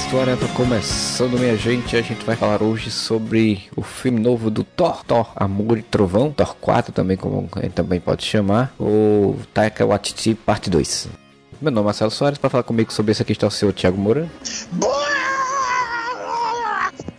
Podcast Whatever começando, minha gente. A gente vai falar hoje sobre o filme novo do Thor, Thor, Amor e Trovão, Thor 4 também, como gente também pode chamar, o Taika Waititi Parte 2. Meu nome é Marcelo Soares, para falar comigo sobre isso aqui está o senhor Thiago Moura. Boa!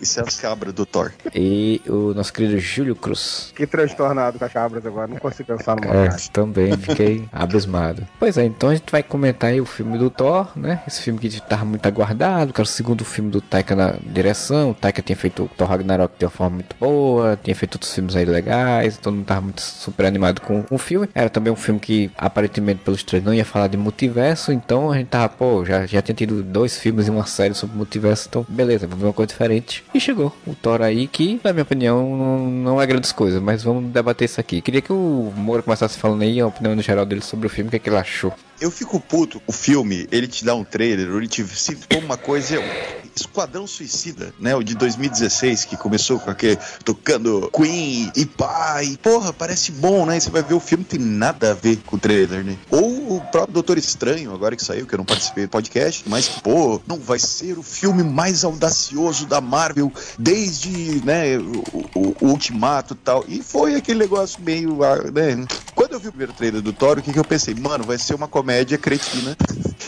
Isso é as cabras do Thor. E o nosso querido Júlio Cruz. Que transtornado com as cabras agora, não consigo pensar numa É, cara. também fiquei abismado. Pois é, então a gente vai comentar aí o filme do Thor, né? Esse filme que estava muito aguardado, que era o segundo filme do Taika na direção. O Taika tinha feito o Thor Ragnarok de uma forma muito boa, tinha feito outros filmes aí legais, então não tava muito super animado com o filme. Era também um filme que aparentemente pelos trailers não ia falar de multiverso, então a gente tava, pô, já, já tinha tido dois filmes e uma série sobre multiverso, então beleza, vamos ver uma coisa diferente. E chegou o Thor aí, que na minha opinião não, não é grandes coisas, mas vamos debater isso aqui. Queria que o Moura começasse falando aí a opinião no geral dele sobre o filme, o que, é que ele achou. Eu fico puto. O filme, ele te dá um trailer, ele te cita uma coisa. é Esquadrão Suicida, né? O de 2016, que começou com aquele tocando Queen e pai. Porra, parece bom, né? Você vai ver o filme, tem nada a ver com o trailer, né? Ou o próprio Doutor Estranho, agora que saiu, que eu não participei do podcast, mas, pô, não vai ser o filme mais audacioso da Marvel desde, né, o, o- o Ultimato e tal. E foi aquele negócio meio, ah, né? Quando eu vi o primeiro trailer do Thor, o que, que eu pensei? Mano, vai ser uma comédia cretina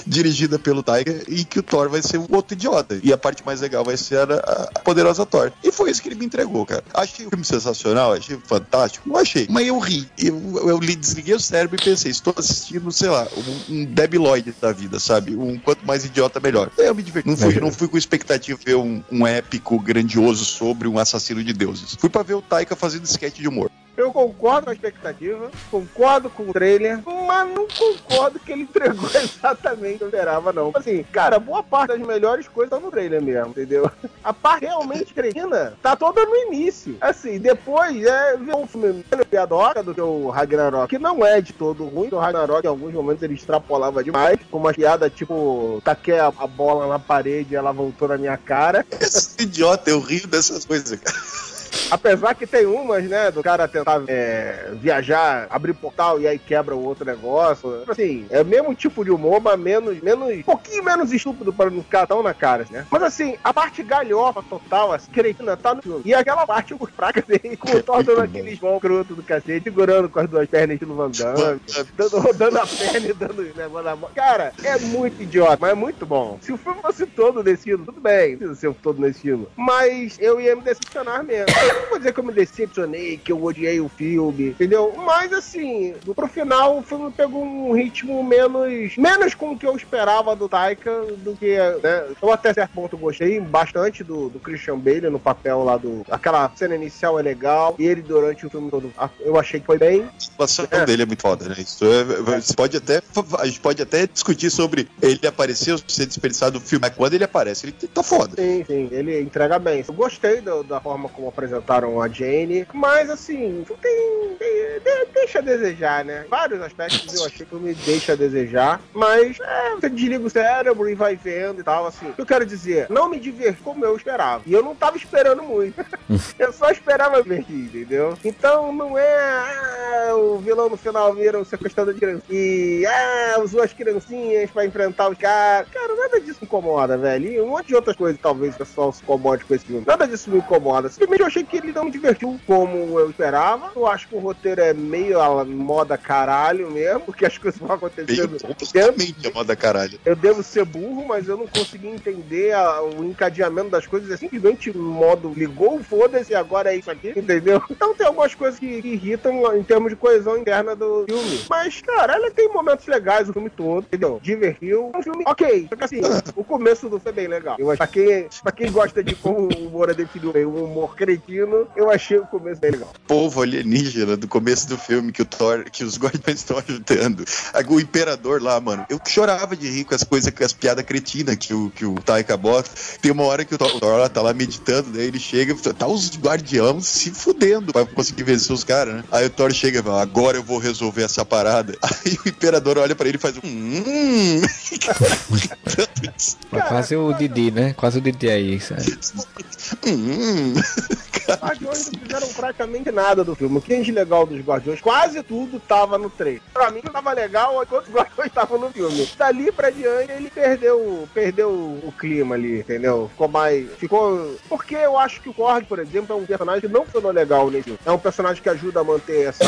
dirigida pelo Taika e que o Thor vai ser um outro idiota. E a parte mais legal vai ser a, a poderosa Thor. E foi isso que ele me entregou, cara. Achei o filme sensacional, achei fantástico. Não achei. Mas eu ri. Eu, eu li- desliguei o cérebro e pensei, estou assistindo, sei lá, um, um Debiloid da vida, sabe? Um quanto mais idiota, melhor. Eu me diverti. Não fui, não fui com expectativa de ver um, um épico grandioso sobre um assassino de deuses. Fui pra ver o Taika fazendo sketch de humor. Eu concordo com a expectativa, concordo com o trailer, mas não concordo que ele entregou exatamente o que eu esperava, não. Assim, cara, boa parte das melhores coisas estão no trailer mesmo, entendeu? A parte realmente cretina tá toda no início. Assim, depois é ver um filme menos piadoca do que o Ragnarok, que não é de todo ruim. O Ragnarok, em alguns momentos, ele extrapolava demais, com uma piada tipo, taquei a bola na parede e ela voltou na minha cara. Esse idiota, eu rio dessas coisas, cara. Apesar que tem umas, né, do cara tentar é, viajar, abrir portal e aí quebra o outro negócio. Assim, é o mesmo tipo de humor, mas menos, menos, um pouquinho menos estúpido para não ficar tão na cara, né? Mas assim, a parte galhofa total, assim, cretina, tá no filme. E aquela parte, os fracas dele, com o Thor dando mãos cruto do cacete, segurando com as duas pernas no Van Damme, dando, rodando a perna e dando negócio na mão. Cara, é muito idiota, mas é muito bom. Se o filme fosse todo nesse estilo, tudo bem, não precisa ser todo nesse estilo. Mas eu ia me decepcionar mesmo. Eu não vou dizer que eu me decepcionei, que eu odiei o filme, entendeu? Mas assim, pro final o filme pegou um ritmo menos. menos com o que eu esperava do Taika do que. Né? Eu até certo ponto gostei bastante do, do Christian Bale no papel lá do. Aquela cena inicial é legal. E ele durante o filme todo. Eu achei que foi bem. A situação É. dele é muito foda, né? Isso é- você pode até, a gente pode até discutir sobre ele aparecer ou ser desperdiçado do filme, mas quando ele aparece, ele tá foda. Sim, sim, ele entrega bem. Eu gostei da forma como apresentaram a Jane, mas assim, tem, tem- de- deixa a desejar, né? Vários aspectos eu achei que me deixa a desejar, mas é, você desliga o cérebro e vai vendo e tal, assim. Eu quero dizer, não me diverti como eu esperava. E eu não tava esperando muito. eu só esperava divertir, entendeu? Então não é ah, o vilão no final vira o sequestrador de criancinhas e ah, usou as criancinhas pra enfrentar os caras. Cara, nada disso me incomoda, velho. E um monte de outras coisas talvez o pessoal se incomode com esse filme. Nada disso me incomoda. Simplesmente eu achei que ele não me divertiu como eu esperava. Eu acho que o roteiro é meio a moda caralho mesmo, porque as coisas vão acontecendo. completamente a moda caralho. Eu devo ser burro, mas eu não consegui entender a- o encadeamento das coisas. É simplesmente modo ligou, foda-se, agora é isso aqui, entendeu? Então tem algumas coisas que, que irritam em termos de coesão interna do filme. Mas, cara, ele tem momentos legais o filme todo, entendeu? Divertiu. É um filme ok. Só que assim, o começo do filme é bem legal. Eu acho, pra, quem, pra quem gosta de como o Moura definiu bem, um humor cretino, eu achei o começo bem legal. Povo alienígena do começo do filme que o Thor, que os guardiões estão ajudando. O imperador lá, mano, eu chorava de rir com as coisas, com as piadas cretinas que o, que o Taika bota. Tem uma hora que o Thor, o Thor lá tá lá meditando, daí ele chega, tá os guardiões se fudendo pra conseguir vencer os caras, né? Aí o Thor chega e fala, agora eu vou resolver essa parada. Aí o imperador olha pra ele e faz um. Hum. Mas quase o Didi, né? Quase o Didi aí, sabe? hum. Guardiões não fizeram praticamente nada do filme. O que é legal dos Guardiões, quase tudo tava no trailer. Pra mim tava legal enquanto os Guardiões estavam no filme. Dali pra diante ele perdeu, perdeu o clima ali, entendeu? Ficou mais. Ficou. Porque eu acho que o Korg, por exemplo, é um personagem que não funcionou legal nesse filme. É um personagem que ajuda a manter essa,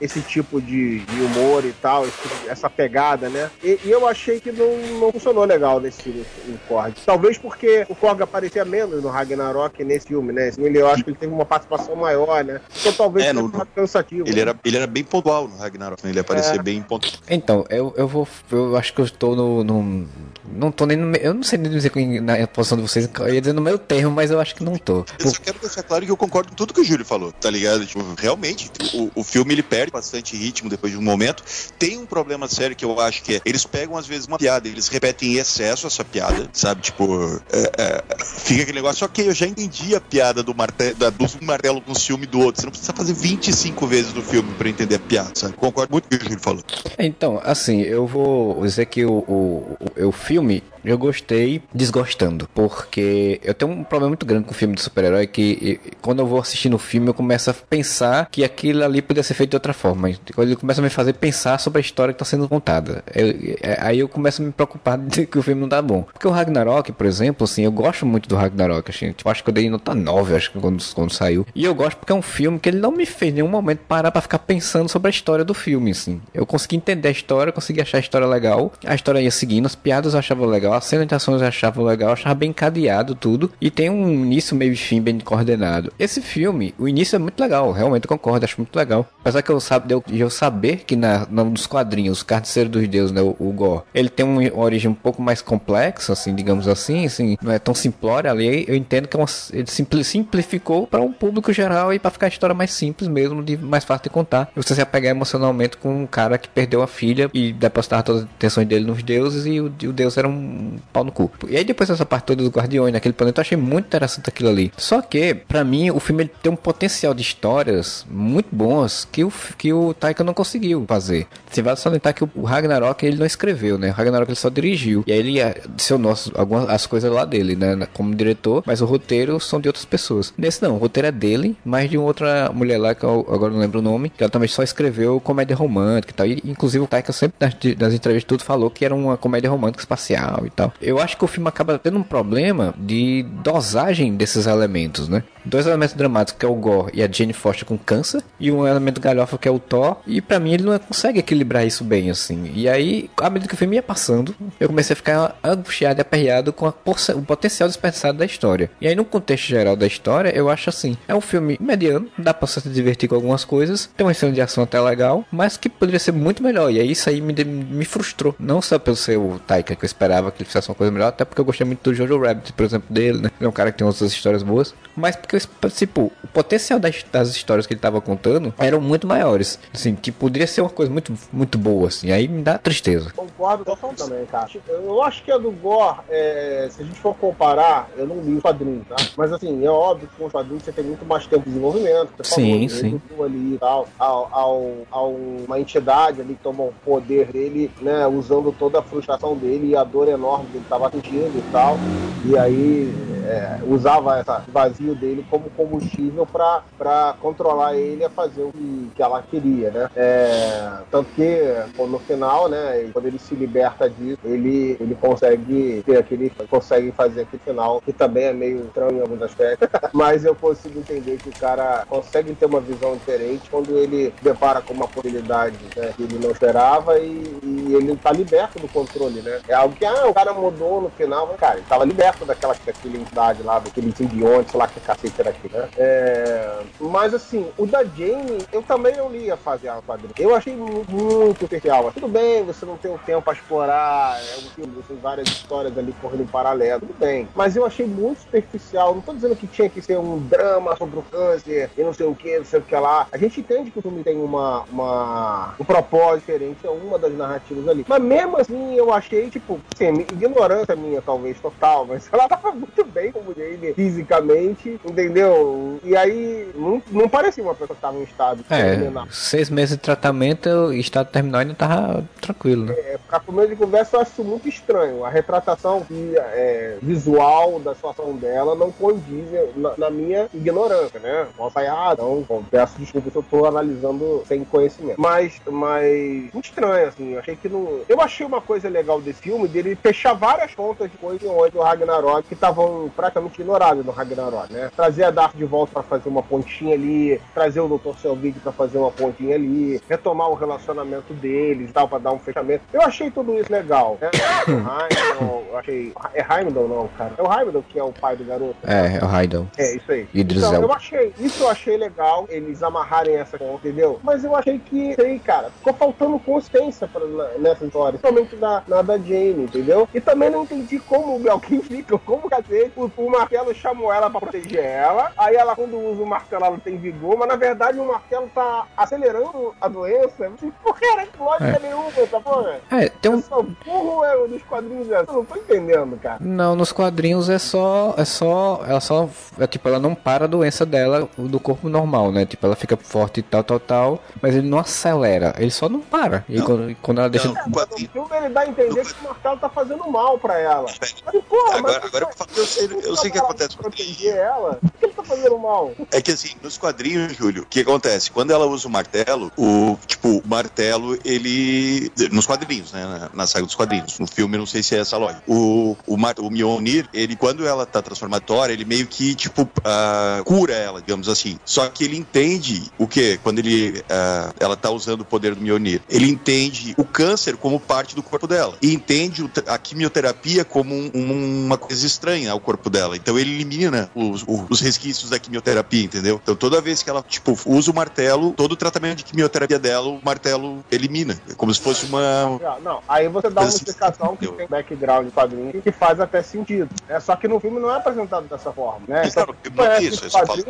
esse tipo de, de humor e tal, esse, essa pegada, né? E, e, eu achei que não, não funcionou legal nesse filme, o Korg. Talvez porque o Korg aparecia menos no Ragnarok nesse filme, né? Esse filme, eu acho ele teve uma participação maior, né? Então talvez é, no, cansativo. Ele, né? era, ele era bem pontual no Ragnarok, né? Ele aparecia é. bem pontual. Então, eu, eu vou. Eu acho que eu estou no. no não tô nem no Eu não sei nem dizer na posição de vocês. Eu ia dizer no meu termo, mas eu acho que não tô. Eu só quero deixar claro que eu concordo com tudo que o Júlio falou, tá ligado? Tipo, realmente, o, o filme ele perde bastante ritmo depois de um momento. Tem um problema sério que eu acho que é, eles pegam às vezes uma piada, eles repetem em excesso essa piada, sabe? Tipo, é, é, fica aquele negócio, ok, eu já entendi a piada do martelo, da, do martelo com o ciúme do outro. Você não precisa fazer 25 vezes no filme pra entender a piada, sabe? Concordo muito com o que o Júlio falou. Então, assim, eu vou dizer que o, o, o, o filme eu gostei desgostando, porque eu tenho um problema muito grande com filme de super-herói que quando eu vou assistindo o filme eu começo a pensar que aquilo ali poderia ser feito de outra forma. Ele começa a me fazer pensar sobre a história que está sendo contada. Eu, é, aí eu começo a me preocupar de que o filme não tá bom. Porque o Ragnarok, por exemplo, assim, eu gosto muito do Ragnarok. Assim, tipo, acho que eu dei nota 9, acho que quando, quando saiu. E eu gosto porque é um filme que ele não me fez em nenhum momento parar para ficar pensando sobre a história do filme, assim. Eu consegui entender a história, consegui achar a história legal. A história ia seguindo, as piadas eu achava legal, a cena de ações eu achava legal, eu achava bem cadeado tudo. E tem um início, meio e fim bem coordenado. Esse filme, o início é muito legal, realmente concordo, acho muito legal. Apesar que eu, sabe, eu, eu saber que na, nos quadrinhos, Carniceiro dos Deuses, né, o, o Gore, ele tem uma origem um pouco mais complexa, assim, digamos assim, assim, não é tão simplória ali. Eu entendo que é uma, ele simplificou para um público geral e para ficar a história mais simples mesmo, de mais fácil de contar. Você se apegar emocionalmente com um cara que perdeu a filha e depositar todas as atenções dele nos deuses e o, o deus era um pau no cu. E aí depois essa parte toda dos guardiões naquele planeta, eu achei muito interessante aquilo ali. Só que, para mim, o filme tem um potencial de histórias muito boas que o, que o Taika não conseguiu fazer. Você vai salientar que o Ragnarok ele não escreveu, né? O Ragnarok ele só dirigiu. E aí ele adicionou algumas as coisas lá dele, né? Como diretor, mas o roteiro são de outras pessoas. Nesse não, o roteiro é dele, mas de outra mulher lá, que eu agora não lembro o nome, que ela também só escreveu comédia romântica e tal. E, inclusive o Taika sempre nas, nas entrevistas tudo falou que era uma comédia romântica espacial e tal. Eu acho que o filme acaba tendo um problema de dosagem desses elementos, né? Dois elementos dramáticos, que é o Gore e a Jane Foster com câncer, e um elemento galhofa que é o Thor, e para mim ele não consegue equilibrar isso bem, assim. E aí, à medida que o filme ia passando, eu comecei a ficar angustiado e aperreado com o potencial desperdiçado da história. E aí, no contexto geral da história, eu acho assim, é um filme mediano, dá pra se divertir com algumas coisas, tem uma cena de ação até legal, mas que poderia ser muito melhor. E aí, isso aí me, me frustrou. Não só pelo seu Taika, que eu esperava que ele fizesse uma coisa melhor, até porque eu gostei muito do Jojo Rabbit, por exemplo, dele, né? Ele é um cara que tem outras histórias boas, mas porque tipo, o potencial das, das histórias que ele tava contando eram muito maiores. Assim, que poderia ser uma coisa muito, muito boa, assim. Aí me dá tristeza. Concordo totalmente também, cara. Eu acho que a do Gore, é, se a gente for comparar, eu não li os quadrinhos, tá? Mas assim, é óbvio que com os quadrinhos você tem muito mais tempo de desenvolvimento. sim, sim. Ali e tal, ao, ao, ao, uma entidade ali que toma o poder dele, né? Usando toda a frustração dele e a dor enorme que ele tava sentindo e tal. E aí é, usava esse vazio dele como combustível para controlar ele a fazer o que, que ela queria, né? É, tanto que no final, né, quando ele se liberta disso, ele, ele consegue ter aquele, consegue fazer aquele final que também é meio estranho em alguns aspectos, mas eu consigo entender que o cara consegue ter uma visão diferente quando ele depara com uma possibilidade né, que ele não esperava e, e ele tá liberto do controle, né? É algo que, ah, o cara mudou no final, mas, cara, ele tava liberto daquela, daquele entidade lá, daquele simbionte, lá que cacete era aqui, né? É... Mas assim, o da Jane, eu também não li a fase A quadrinho. Eu achei muito especial. Tudo bem, você não tem o tempo pra explorar, é um filme, tem várias histórias ali correndo em paralelo, tudo bem. Mas eu achei muito superficial. Não tô dizendo que tinha que ser um drama sobre o câncer e não sei o que, não sei o que lá. A gente entende que o filme tem uma, uma um propósito diferente, é uma das narrativas ali. Mas mesmo assim, eu achei, tipo, assim, ignorância minha, talvez, total, mas ela tava muito bem como Jane fisicamente, entendeu? E aí não, não parecia uma pessoa que tava em estado É, terminal. seis meses de tratamento e estado terminal ainda tava tranquilo, né? É, pra começo de conversa eu acho muito estranho. A retratação que, é, visual da situação dela não condiz na, na minha ignorância, né? Posso estar errado, então bom, peço desculpa se eu tô analisando sem conhecimento. Mas, mas, muito estranho, assim. Eu achei que não. Eu achei uma coisa legal desse filme dele fechar várias pontas de coisa em do Ragnarok que estavam praticamente ignoradas no Ragnarok, né? Trazer a Dark de volta pra fazer uma pontinha ali, trazer o Dr. Selvig pra fazer uma pontinha ali, retomar o relacionamento deles tal, pra dar um fechamento. Eu achei tudo isso legal. Né? O Heimdall, achei. É Heimdall não, cara. É o Heimdall que é o pai do garoto. É, é o Raidon. É, isso aí. Idris então, eu achei, isso eu achei legal, eles amarrarem essa conta, entendeu? Mas eu achei que, sei, cara, ficou faltando consistência pra, na- nessa história, principalmente na, na da Jane, entendeu? E também não entendi como alguém fica, como cacete, o, o martelo chamou ela pra proteger ela, aí ela, quando usa o martelo, ela tem vigor, mas na verdade o martelo tá acelerando a doença. Por que, né? Lógica É. nenhuma, essa porra. É, tem um. Eu sou burro é, nos quadrinhos, é, eu não tô entendendo, cara. Não, nos quadrinhos é só. É só. Ela só. É, tipo, ela não para a doença dela do corpo normal, né? Tipo, ela fica forte e tal, tal, tal. Mas ele não acelera. Ele só não para. E Não. quando, quando ela deixa. Não. Mas quadrinho. No filme ele dá a entender que o martelo tá fazendo mal pra ela. Mas, porra, Agora- mas- agora eu falo, eu sei- eu sei o que acontece com proteger ela. Por que ele tá fazendo mal? É que assim, nos quadrinhos, Júlio, o que acontece? Quando ela usa o martelo, o tipo, o martelo, ele. Nos quadrinhos, né? Na, na saga dos quadrinhos. No filme, não sei se é essa lógica. O, o, Mar- o Mjolnir, ele, quando ela tá Thor, ele meio que, tipo, ah, cura ela, digamos assim. Só que ele entende o quê? Quando ele. ah, ela tá usando o poder do Mjolnir. Ele entende o câncer como parte do corpo dela. E entende a quimioterapia como um- um- uma coisa estranha ao corpo dela. Então ele elimina os, o- os resquícios da quimioterapia, entendeu? Então toda vez que ela, tipo, usa o martelo, todo o tratamento de quimioterapia dela, o martelo elimina. É como se fosse uma. Ah, Não, aí você dá uma Assim, explicação que tem background de quadrinho que faz até sentido. É só que no filme não é apresentado dessa forma, né? Mas, claro, Então, não é isso, eu só falo-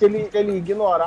ele, ele ignorar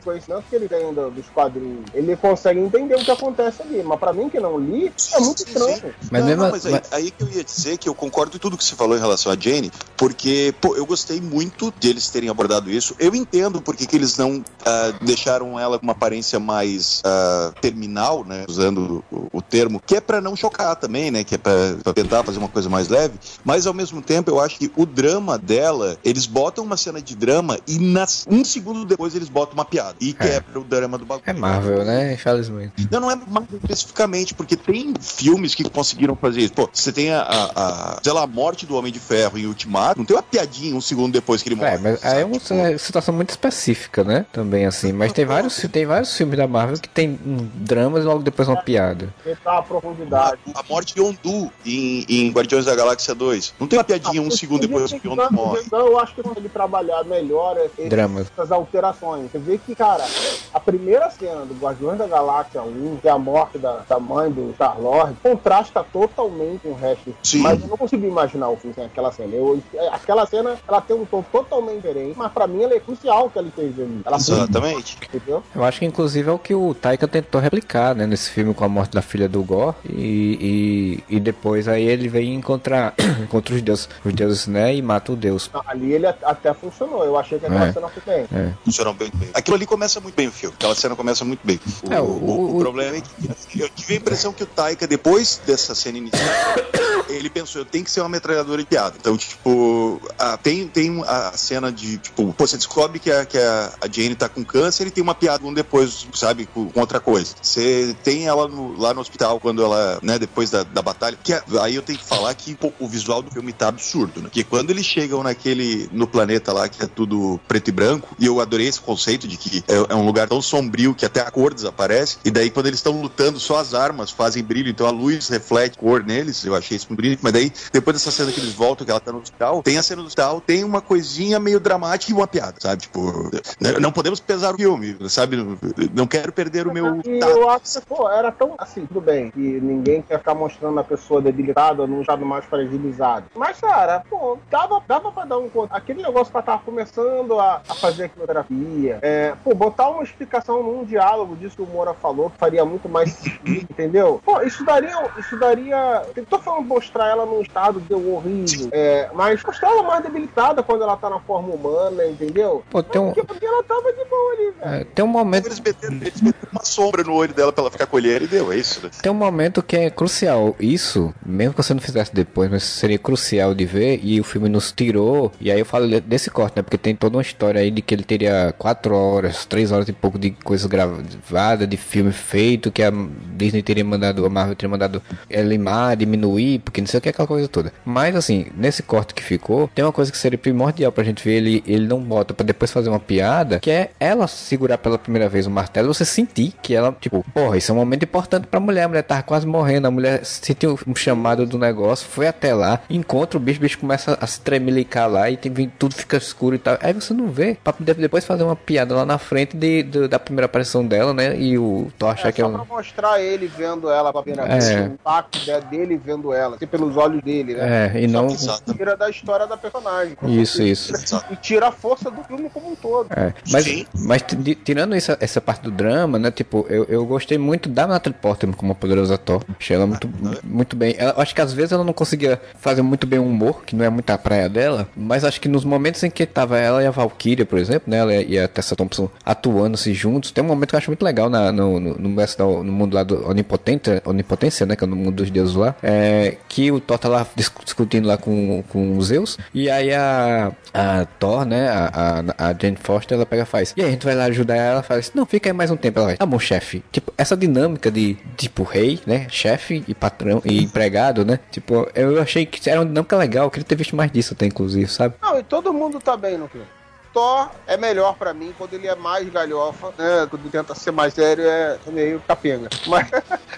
o conhecimento que ele tem do- dos quadrinhos, ele consegue entender o que acontece ali. Mas pra mim que não li, é muito Sim, estranho. sim. Mas não, mesmo- não, mas aí, mas- aí que eu ia dizer que eu concordo com tudo que você falou em relação a Jane, porque, pô, eu gostei muito deles terem abordado isso. Eu entendo porque que eles não ah, deixaram ela com uma aparência mais ah, terminal, né? Usando o, o termo, que é pra não chocar também, né? Que é pra, pra tentar fazer uma coisa mais leve. Mas ao mesmo tempo, eu acho que o drama dela, eles botam uma cena de drama e nas, um segundo depois eles botam uma piada. E quebra o drama do bagulho. É Marvel, né? Infelizmente. Não, não é Marvel especificamente, porque tem filmes que conseguiram fazer isso. Pô, você tem a, a, a, sei lá, a morte do Homem de Ferro em Ultimato, não tem uma piadinha um segundo depois que ele morre. É, mas aí é uma sabe? situação muito específica, né? Também assim. Mas tem vários, tem vários filmes da Marvel que tem um, dramas e logo depois uma piada. A profundidade. A, morte de Yondu em, em Guardiões da Galáxia 2. Não tem uma piadinha um segundo depois que o Yondu morre. Então eu acho que ele trabalhar melhor esse- Dramas. essas alterações. Você vê que, cara, a primeira cena do Guardiões da Galáxia 1, que é a morte da, da mãe do Star-Lord, contrasta totalmente com o resto. Sim. Mas eu não consigo imaginar o filme sem aquela cena. Eu, aquela cena, ela tem um tom totalmente diferente, mas pra mim ela é crucial que ela esteja ali. Ela foi, Exatamente. entendeu? Eu acho que inclusive é o que o Taika tentou replicar, né? Nesse filme com a morte da filha do Gore. E, e, e depois aí ele vem encontrar encontra os deuses, os deuses, né? E mata o deus. Ali ele até funcionou. Eu achei que aquela É. cena foi bem. É. Funcionou bem, bem. Aquilo ali começa muito bem o filme. Aquela cena começa muito bem. O, É, o- o- o o- problema é que eu tive a impressão que o Taika, depois dessa cena inicial, ele pensou, eu tenho que ser uma metralhadora de piada. Então, tipo, a- tem, tem a cena de, tipo, você descobre que a, que a, Jane tá com câncer e tem uma piada um depois, sabe, com, outra coisa. Você tem ela no- lá no hospital quando ela, né, depois da, da batalha. Que é- aí eu tenho que falar que pô, o visual do filme tá absurdo, né? Porque quando eles chegam naquele, no planeta lá que é tudo preto e branco, e eu adorei esse conceito de que é, é um lugar tão sombrio que até a cor desaparece, e daí quando eles estão lutando, só as armas fazem brilho, então a luz reflete cor neles, eu achei isso muito bonito, mas daí, depois dessa cena que eles voltam, que ela tá no hospital, tem a cena do hospital, tem uma coisinha meio dramática e uma piada, sabe? Tipo, n- não podemos pesar o filme, sabe? Não quero perder o meu E tato. eu acho que, pô, era tão assim, tudo bem, que ninguém quer ficar mostrando a pessoa debilitada num estado mais fragilizado. Mas, cara, pô, dava, dava pra dar um. conto. Aquele negócio pra estar começando a, a fazer a quimioterapia, é, pô, botar uma explicação num diálogo disso que o Moura falou, que faria muito mais sentido, entendeu? Pô, isso daria. Isso daria. Tô falando mostrar ela num estado de horrível. É, mas mostrar ela mais debilitada quando ela tá na forma humana, entendeu? Pô, tem um. Porque, porque ela tava de boa ali, velho. É, tem um momento. Eles meteram, eles meteram uma sombra no olho dela pra ela ficar com ele e deu, é isso, né? Tem um momento que é crucial. Isso, mesmo que você não fizesse depois, mas seria crucial de ver. E o filme nos tirou. E aí eu falo de- desse corte, né? Porque tem toda uma história aí de que ele teria quatro horas, três horas e pouco de coisa gravada, de filme feito, que a Disney teria mandado, a Marvel teria mandado limar, diminuir, porque não sei o que, aquela coisa toda. Mas assim, nesse corte que ficou, tem uma coisa que seria primordial pra gente ver. Ele, ele não bota pra depois fazer uma piada, que é ela segurar pela primeira vez o martelo, você sentir que ela, tipo, porra, isso é um momento importante pra mulher. A mulher tava quase morrendo, a mulher sentiu um chamado do negócio, foi até lá, encontra o bicho, o bicho começa a se tremelicar lá e tem, tudo fica escuro e tal. Aí você não vê, pra depois fazer uma piada lá na frente de, de- da primeira aparição dela, né? E o Thor achar É que é só um. pra mostrar ele vendo ela pela primeira É. vez, o impacto de- dele vendo ela, assim, pelos olhos dele, né? É, e não. Tira da história da personagem. com Isso, isso. E tira a força do filme como um todo. É, mas, Sim. mas tirando essa, essa parte do drama, né? Tipo, eu, eu gostei muito da Natalie Portman como a poderosa Thor. Achei ela muito, muito bem. Ela- acho que às vezes ela não conseguia fazer muito bem o humor, que não é muito a praia dela, mas acho que nos momentos em que tava ela e a Valkyria, por exemplo, né? Ela e a Tessa Thompson atuando-se juntos, tem um momento que eu acho muito legal na, no, no, no, no mundo lá do Onipotência, Onipotência, né? Que é no mundo dos deuses lá, é, que o Thor tá lá dis- discutindo lá com, com os Zeus, e aí a, a Thor, né? A, a, a Jane Foster, ela pega e faz. E aí a gente vai lá ajudar ela, faz. Não, fica aí mais um tempo. Ela vai. Tá bom, chefe. Tipo, essa dinâmica de tipo rei, né? Chefe e patrão e empregado, né? Tipo, eu achei que era uma dinâmica legal. Eu queria ter visto mais disso até, inclusive, sabe? Não, e todo mundo tá bem no filme. Thor é melhor pra mim quando ele é mais galhofa, né? Quando tenta ser mais sério é meio capenga. Mas,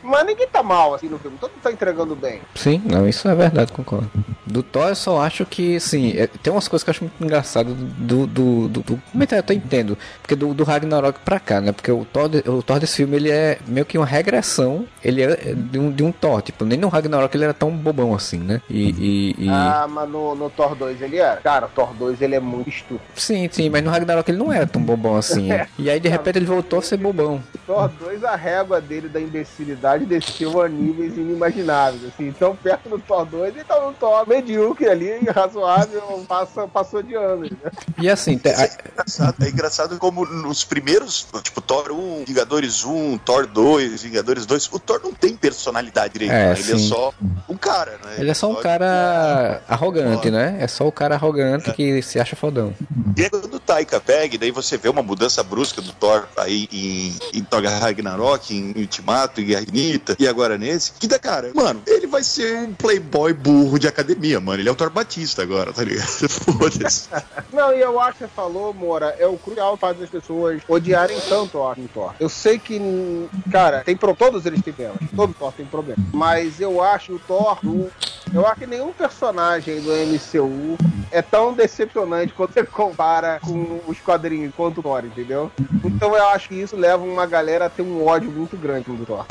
mas ninguém tá mal assim no filme, todo mundo tá entregando bem. Sim, não, isso é verdade, concordo. Do Thor eu só acho que, assim, é- tem umas coisas que eu acho muito engraçado do. do, do, do como é que eu tô entendo? Porque do, do Ragnarok pra cá, né? Porque o Thor, o Thor desse filme ele é meio que uma regressão. Ele é de um, de um Thor. Tipo, nem no Ragnarok ele era tão bobão assim, né? E. e, e- Ah, mas no, no Thor 2 ele é. Cara, o Thor 2 ele é muito estúpido. Sim, sim, mas no Ragnarok ele não era tão bobão assim. E aí de repente ele voltou a ser bobão. Thor 2, a régua dele da imbecilidade desceu a níveis inimagináveis. Assim. Então, perto do Thor 2, ele tá no Thor medíocre ali, razoável, passa, passou de anos. Né? E assim, te- É engraçado, é engraçado como nos primeiros, tipo, Thor 1, Vingadores 1, Thor 2, Vingadores 2, o Thor não tem personalidade direito, É, né? ele é sim. só um cara, né? ele é só um Thor- cara arrogante, né? É só o cara arrogante que se acha fodão. E aí quando o Taika pega, e daí você vê uma mudança brusca do Thor aí em, em Thor Ragnarok, em Ultimato, em Guerra e agora nesse, que da cara, mano, ele vai ser um playboy burro de academia, mano. Ele é o Thor Batista agora, tá ligado? Foda-se. Não, e eu acho que você falou, Moura, é o crucial fazer as pessoas odiarem tanto o Thor. Eu sei que, cara, tem pro... todos eles têm problemas. Todo Thor tem problema. Mas eu acho o Thor, eu acho que nenhum personagem do MCU é tão decepcionante quando você compara com os quadrinhos quanto o Thor, entendeu? Então eu acho que isso leva uma galera a ter um ódio muito grande do Thor.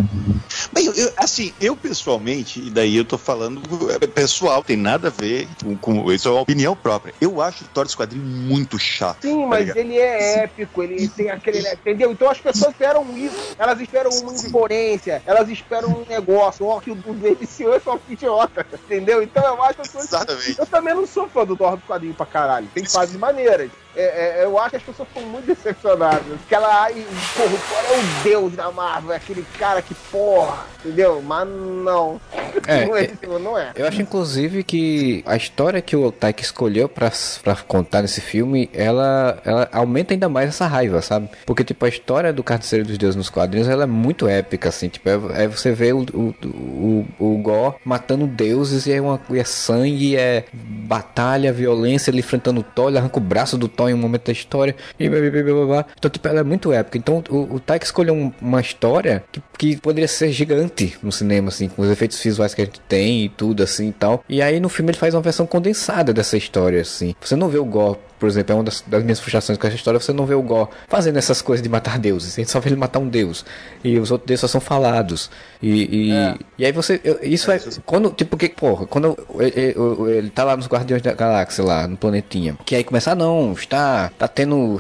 Bem, eu- assim, eu pessoalmente, e daí eu tô falando é, pessoal, tem nada a ver com, com isso é uma opinião própria. Eu acho o Thor Esquadrinho muito chato. Sim, tá mas ligado? ele é épico, ele tem aquele. Entendeu? Então as pessoas esperam isso. Elas esperam uma imponência, elas esperam um negócio. Ó, que o do MCU é só um idiota. Entendeu? Então eu acho que. Exatamente. Eu também não sou fã do Thor do quadrinho pra caralho. Tem fases maneiras. É, é, eu acho que as pessoas estão muito decepcionadas. Que ela, ai, porra, o é o deus da Marvel, é aquele cara que porra, entendeu? Mas não. É, não, é- é, não é. Eu acho, inclusive, que a história que o Taika escolheu pra, pra contar nesse filme, ela, ela aumenta ainda mais essa raiva, sabe? Porque, tipo, a história do Carniceiro dos Deuses nos quadrinhos, ela é muito épica, assim. Tipo, é, é você vê o, o, o, o Gore matando deuses e é, uma, e é sangue, é batalha, violência, ele enfrentando o Thor, ele arranca o braço do Thor em um momento da história e blá, blá, blá, blá. Então, tipo, ela é muito épica. Então, o, o Taika escolheu um- uma história que, que poderia ser gigante no cinema, assim, com os efeitos visuais que a gente tem e tudo, assim, e tal. E aí, no filme, ele faz uma versão condensada dessa história, assim. Você não vê o Gore por exemplo, é uma das, das minhas frustrações com essa história, você não vê o Gore fazendo essas coisas de matar deuses, a gente só vê ele matar um deus, e os outros deuses só são falados, e, e, é. e aí você, eu, isso é, quando, tipo, que, porra, quando ele, tá lá nos Guardiões da Galáxia, lá no planetinha, que aí começa, ah não, está, tá tendo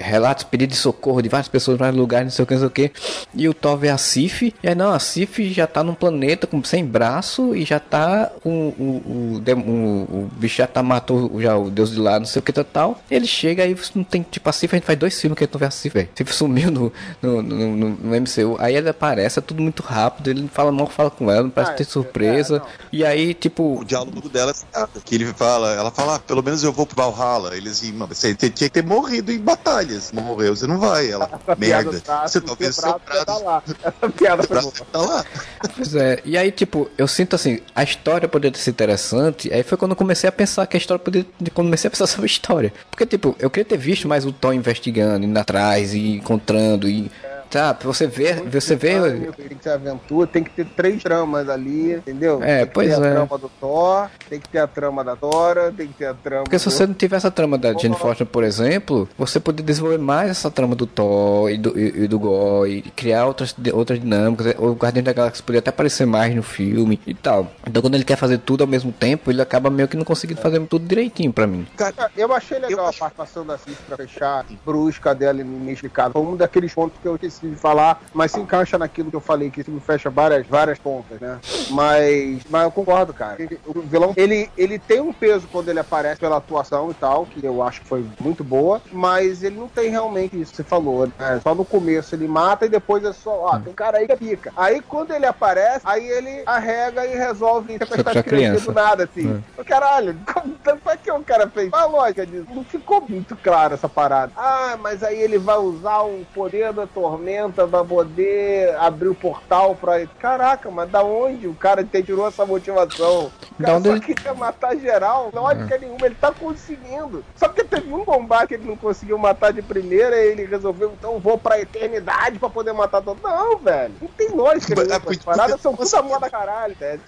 relatos, pedidos de socorro de várias pessoas vários lugares, não sei o que, não sei o que, e o Thor vê a Sif, e aí não, a Sif já tá num planeta com, sem braço, e já tá, o, o, o, o, o bicho já tá, matou já o deus de lá, não sei o que, tal, ele chega aí, não tem, tipo, a Sif, a gente faz dois filmes que a gente não vê a Sif, velho, Sif sumiu no, no, no, no, no MCU, aí ele aparece, é tudo muito rápido, ele fala mal, fala com ela, não parece ah, ter surpresa. É, e aí, tipo. O diálogo dela é que ele fala, ela fala, ah, pelo menos eu vou pro Valhalla. Ele assim, você tinha que ter morrido em batalhas. Morreu, você não vai. Ela, merda. Você talvez seu prato. Tá lá. Essa piada foi tá lá. Pois é, e aí, tipo, eu sinto assim, a história poderia ser interessante. Aí foi quando eu comecei a pensar que a história poderia. Quando comecei a pensar sobre a história. Porque, tipo, eu queria ter visto mais o Tom investigando, indo atrás e encontrando. E Tá, você vê, você vê. Tem que ter aventura, tem que ter três tramas ali, entendeu? É, tem que pois ter é. a trama do Thor, tem que ter a trama da Dora, tem que ter a trama. Porque se você não tivesse a trama da Jane Foster, por exemplo, você poderia desenvolver mais essa trama do Thor e do, e, e do Gore, e criar outras, outras dinâmicas. O Guardião da Galáxia poderia até aparecer mais no filme e tal. Então quando ele quer fazer tudo ao mesmo tempo, ele acaba meio que não conseguindo fazer tudo direitinho pra mim. Cara, eu achei legal eu a participação da Cis pra fechar brusca dela e mística. Foi um daqueles pontos que eu esqueci de falar, mas se encaixa naquilo que eu falei, que me fecha várias, várias pontas, né? Mas, mas eu concordo, cara. O vilão, ele, ele tem um peso quando ele aparece pela atuação e tal, que eu acho que foi muito boa, mas ele não tem realmente isso que você falou, né? Só no começo ele mata e depois é só, ó, tem cara aí que pica. Aí quando ele aparece, aí ele arrega e resolve interpretar criança do nada, assim. É. Caralho, pra que o cara fez? Qual a lógica disso? Não ficou muito claro essa parada. Ah, mas aí ele vai usar o poder da tormenta, vai poder abrir o portal pra. Caraca, mas da onde o cara tirou essa motivação? O cara só ele... queria matar geral, lógica é. nenhuma, ele tá conseguindo. Só que teve um combate que ele não conseguiu matar de primeira e ele resolveu, então vou pra eternidade pra poder matar todo. Não, velho. Não tem lógica nenhuma. As paradas são puta moda caralho, velho.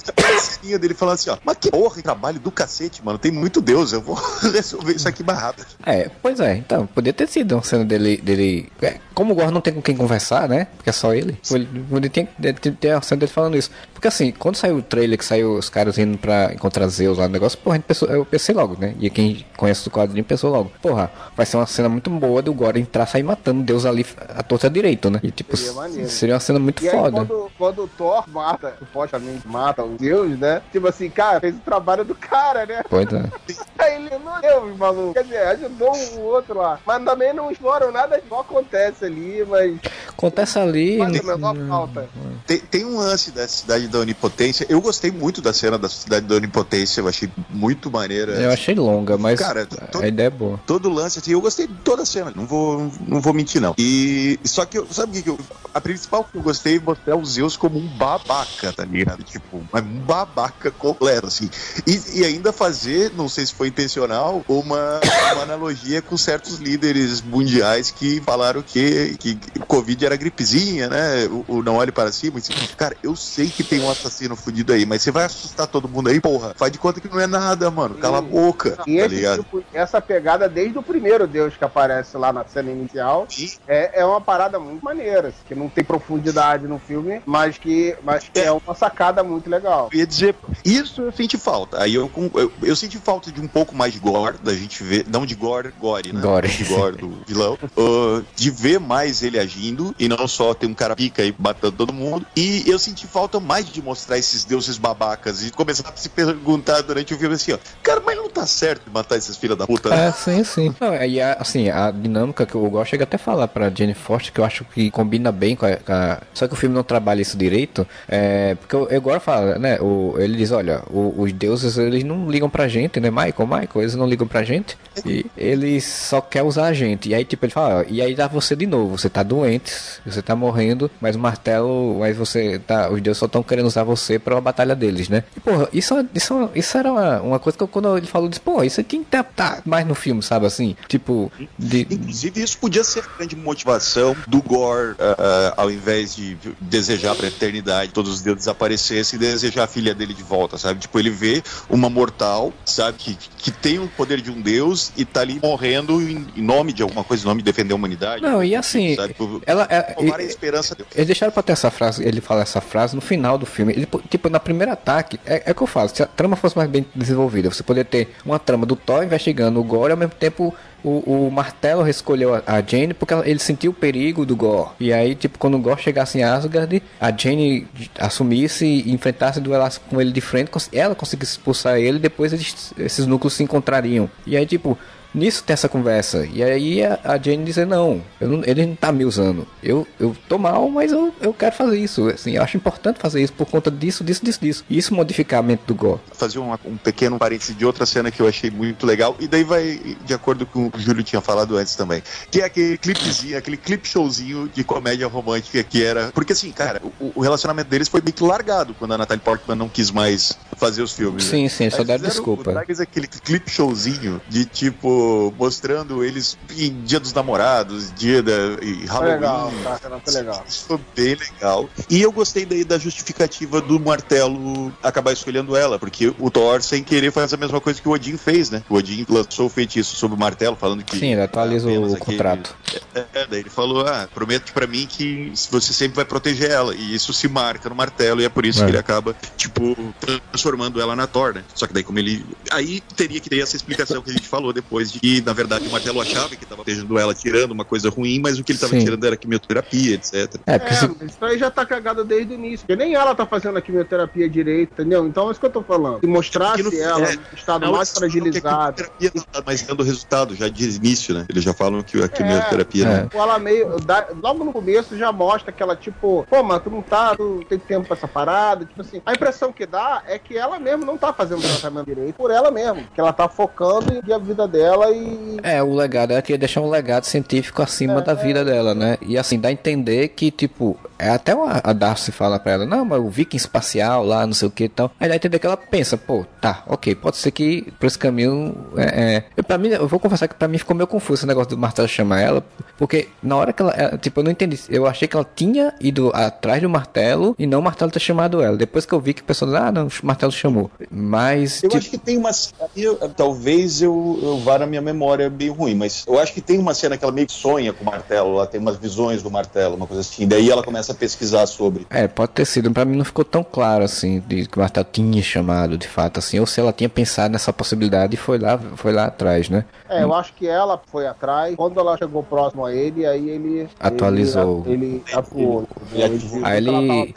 A dele falando assim, ó, mas que porra, trabalho do cacete, mano. Tem muito Deus, eu vou resolver isso aqui mais rápido. É, pois é, então, podia ter sido uma cena dele. dele... É, como o Gordon não tem com quem conversar, né? Porque é só ele. Ele, ele tinha que ter a cena dele falando isso. Porque assim, quando saiu o trailer que saiu os caras indo pra encontrar Zeus lá no negócio, porra, a gente pensou, eu pensei logo, né? E quem conhece o quadrinho pensou logo, porra, vai ser uma cena muito boa do Gore entrar sair matando Deus ali a torta direito, né? E tipo, seria, seria uma cena muito e foda. Aí, quando, quando o Thor mata, supostamente mata os Deus, né? Tipo assim, cara, fez o trabalho do cara, né? Pois é. aí ele não deu, maluco. Quer dizer, ajudou o outro lá. Mas também não exploram nada, só acontece ali, mas. Acontece ali. Mas, falta. Tem, tem um lance da cidade da Onipotência. Eu gostei muito da cena da cidade da Onipotência. Eu achei muito maneira. Eu achei longa, mas Cara, a ideia é boa. Todo lance, assim, eu gostei de toda a cena. Não vou, não vou mentir, não. E só que, eu, sabe o que, eu. A principal que eu gostei é mostrar o Zeus como um babaca, tá ligado? Tipo, um babaca completo, assim. E, e ainda fazer, não sei se foi intencional, uma, uma analogia com certos líderes mundiais que falaram que, que Covid era gripezinha, né? O, o não olhe para cima. Cara, eu sei que tem um assassino fudido aí, mas você vai assustar todo mundo aí, porra. Faz de conta que não é nada, mano. Cala a boca. E tá ligado? Tipo, essa pegada desde o primeiro Deus que aparece lá na cena inicial é, é uma parada muito maneira, assim, que não tem profundidade no filme, mas que, mas que é. é uma sacada muito legal. Eu ia dizer, isso eu senti falta. Aí eu, eu, eu senti falta de um pouco mais de gore, da gente ver, não de gore, gore, né? Gore. De gore do vilão. Uh, de ver mais ele agindo e não só ter um cara pica aí matando todo mundo. E eu senti falta mais de mostrar esses deuses babacas e começar a se perguntar durante o filme assim, ó, cara, mas tá certo de matar esses filhos da puta. Né? É, sim, sim. Não, e a, assim, a dinâmica que eu gosto chega até a falar pra Jenny Foster que eu acho que combina bem com a, com a, Só que o filme não trabalha isso direito. É, porque eu agora falo, né? O, ele diz, olha, o, os deuses eles não ligam pra gente, né? Michael, Michael, eles não ligam pra gente. E eles só quer usar a gente. E aí, tipo, ele fala, e aí dá você de novo, você tá doente, você tá morrendo, mas o martelo, mas você tá. Os deuses só estão querendo usar você pra uma batalha deles, né? E, porra, isso, isso, isso era uma, uma coisa que eu, quando ele falou eu disse, pô, isso aqui tá, tá mais no filme, sabe assim? Tipo, de... Inclusive, isso podia ser a grande motivação do Gore, uh, uh, ao invés de desejar pra eternidade todos os deuses desaparecessem e desejar a filha dele de volta, sabe? Tipo, ele vê uma mortal, sabe, que, que tem o poder de um deus e tá ali morrendo em, em nome de alguma coisa, em nome de defender a humanidade. Não, e assim, sabe? Tipo, ela, é, a esperança dele. Eles deixaram pra ter essa frase, ele fala essa frase no final do filme. Ele, tipo, na primeira ataque, é, é que eu falo, se a trama fosse mais bem desenvolvida, você poderia ter uma trama do Thor investigando o Gore e ao mesmo tempo o, o Martelo escolheu a, a, Jane porque ela, ele sentiu o perigo do Gore. E aí, tipo, quando o Gore chegasse em Asgard, a Jane assumisse e enfrentasse duelasse com ele de frente, ela conseguisse expulsar ele, depois eles, esses núcleos se encontrariam. E aí, tipo, Nisso tem essa conversa. E aí a, a Jane diz: Não, não, ele não tá me usando. Eu, eu tô mal, mas eu, eu quero fazer isso. Assim, eu acho importante fazer isso por conta disso, disso, disso, disso. E isso modificar a mente do Gore. Fazer um, um pequeno parênteses de outra cena que eu achei muito legal. E daí vai de acordo com o que o Júlio tinha falado antes também. Que é aquele clipezinho, aquele clipe showzinho de comédia romântica que era. Porque assim, cara, o, o relacionamento deles foi meio que largado quando a Natalie Portman não quis mais fazer os filmes. Sim, né? sim, só deram desculpa. O aquele clipe showzinho de tipo mostrando eles em Dia dos Namorados, dia da e Halloween. Legal, tá, foi legal. Isso foi bem legal. E eu gostei daí da justificativa do martelo acabar escolhendo ela, porque o Thor, sem querer, faz a mesma coisa que o Odin fez, né? O Odin lançou o feitiço sobre o martelo, falando que. Sim, ele atualiza o aquele... contrato. É, é, daí ele falou: ah, prometo para mim que você sempre vai proteger ela. E isso se marca no martelo, e é por isso é. que ele acaba, tipo, transformando ela na Thor, né? Só que daí, como ele. Aí teria que ter essa explicação que a gente falou depois de que na verdade, o Martelo achava que estava protegendo ela, tirando uma coisa ruim, mas o que ele estava tirando era quimioterapia, etc. É, porque é, se... isso aí já tá cagado desde o início. Porque nem ela tá fazendo a quimioterapia direito, entendeu? Então é isso que eu tô falando. Se mostrasse no, ela é, no estado não, mais fragilizado. A quimioterapia tá mais dando resultado, já de início, né? Eles já falam que a é, quimioterapia. É, né? Ela meio. logo no começo já mostra que ela, tipo, pô, mas tu não tá, tu tem tempo pra essa parada. Tipo assim, a impressão que dá é que ela mesmo não tá fazendo o tratamento direito por ela mesmo. Que ela tá focando em a vida dela e é, o legado, ela queria deixar um legado científico acima é, da vida é. dela, né? E assim, dá a entender que, tipo, é até uma, a Darcy fala pra ela, não, mas o viking espacial lá, não sei o que e tal. Aí dá a entender que ela pensa, pô, tá, ok, pode ser que por esse caminho. É, é. Eu, pra mim, eu vou confessar que pra mim ficou meio confuso esse negócio do martelo chamar ela, porque na hora que ela, ela, tipo, eu não entendi. Eu achei que ela tinha ido atrás do martelo e não o martelo ter chamado ela. Depois que eu vi que o pessoal, ah, não, o martelo chamou. Mas. Eu tipo... acho que tem uma. Eu, talvez eu, eu vá na minha memória meio ruim, mas eu acho que tem uma cena que ela meio que sonha com o martelo, ela tem umas visões do martelo, uma coisa assim. Daí ela começa a pesquisar sobre. É, pode ter sido. Pra mim não ficou tão claro, assim, de que o martelo tinha chamado, de fato, assim, ou se ela tinha pensado nessa possibilidade e foi lá, foi lá atrás, né? É, eu acho que ela foi atrás. Quando ela chegou próximo a ele, aí ele. Atualizou. Ele, ele atuou. Ele, ele, aí ele.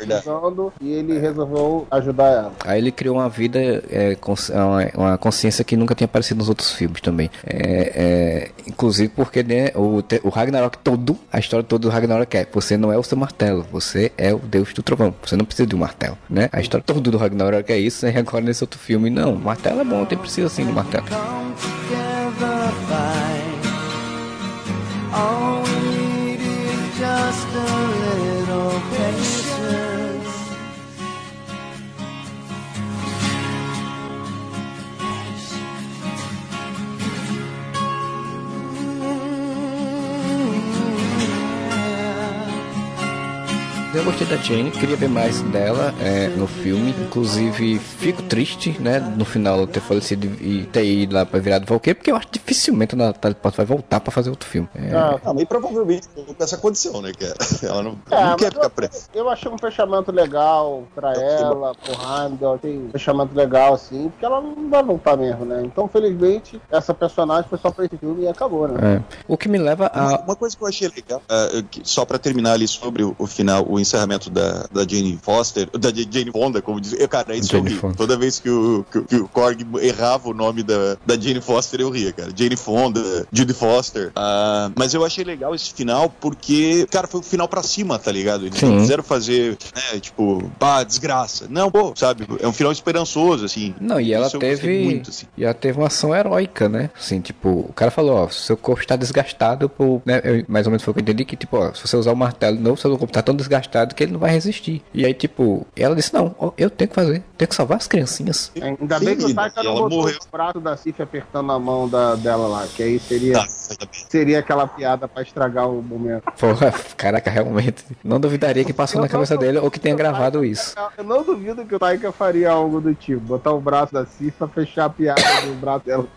E ele resolveu ajudar ela. Aí ele criou uma vida, é, uma consciência que nunca tinha aparecido nos outros filmes também. É, é, inclusive porque né, o, o Ragnarok todo, a história toda do Ragnarok é: você não é o seu martelo, você é o deus do trovão, você não precisa de um martelo, né? A história toda do Ragnarok é isso, e agora nesse outro filme, não, martelo é bom, tem precisa sim do martelo. Eu gostei da Jane, queria ver mais dela é, no filme. Inclusive, fico triste, né, no final ter falecido e ter ido lá pra virar do Valkyrie, porque eu acho que dificilmente a Natalie Portman vai voltar pra fazer outro filme. É... Ah, e provavelmente com essa condição, né, que ela não, é, não quer ficar presa. Eu achei um fechamento legal pra ela, pro Randall, tem um fechamento legal, assim, porque ela não vai voltar mesmo, né? Então, felizmente, essa personagem foi só pra esse filme e acabou, né? É. O que me leva a... Uma coisa que eu achei legal, uh, só pra terminar ali sobre o, o final, o encerramento da, da Jane Foster, da Jane Fonda, como diz. Eu, cara, isso Jane eu ri. Toda vez que o, que, que, o Korg errava o nome da, da Jane Foster, eu ria, cara. Jane Fonda, Judy Foster. Uh, mas eu achei legal esse final porque, cara, foi um final pra cima, tá ligado? Eles Sim. não quiseram fazer, né, tipo, pá, desgraça. Não, pô, sabe? É um final esperançoso, assim. Não, e ela teve. Muito, assim. E ela teve uma ação heróica, né? Assim, tipo, o cara falou, ó, seu corpo está desgastado por. Né, eu, mais ou menos foi o que eu entendi, que, tipo, ó, se você usar o martelo novo, seu corpo tá tão desgastado que ele não vai resistir. E aí, tipo, ela disse, não, eu tenho que fazer, tenho que salvar as criancinhas. Ainda bem que o Taika não botou morreu. o prato da Cif apertando a mão da, dela lá, que aí seria, tá, seria aquela piada pra estragar o momento. Porra, caraca, realmente. Não duvidaria que passou eu na cabeça dele ou que tenha gravado isso. Eu não duvido que o Taika faria algo do tipo, botar o braço da Cif pra fechar a piada do braço dela.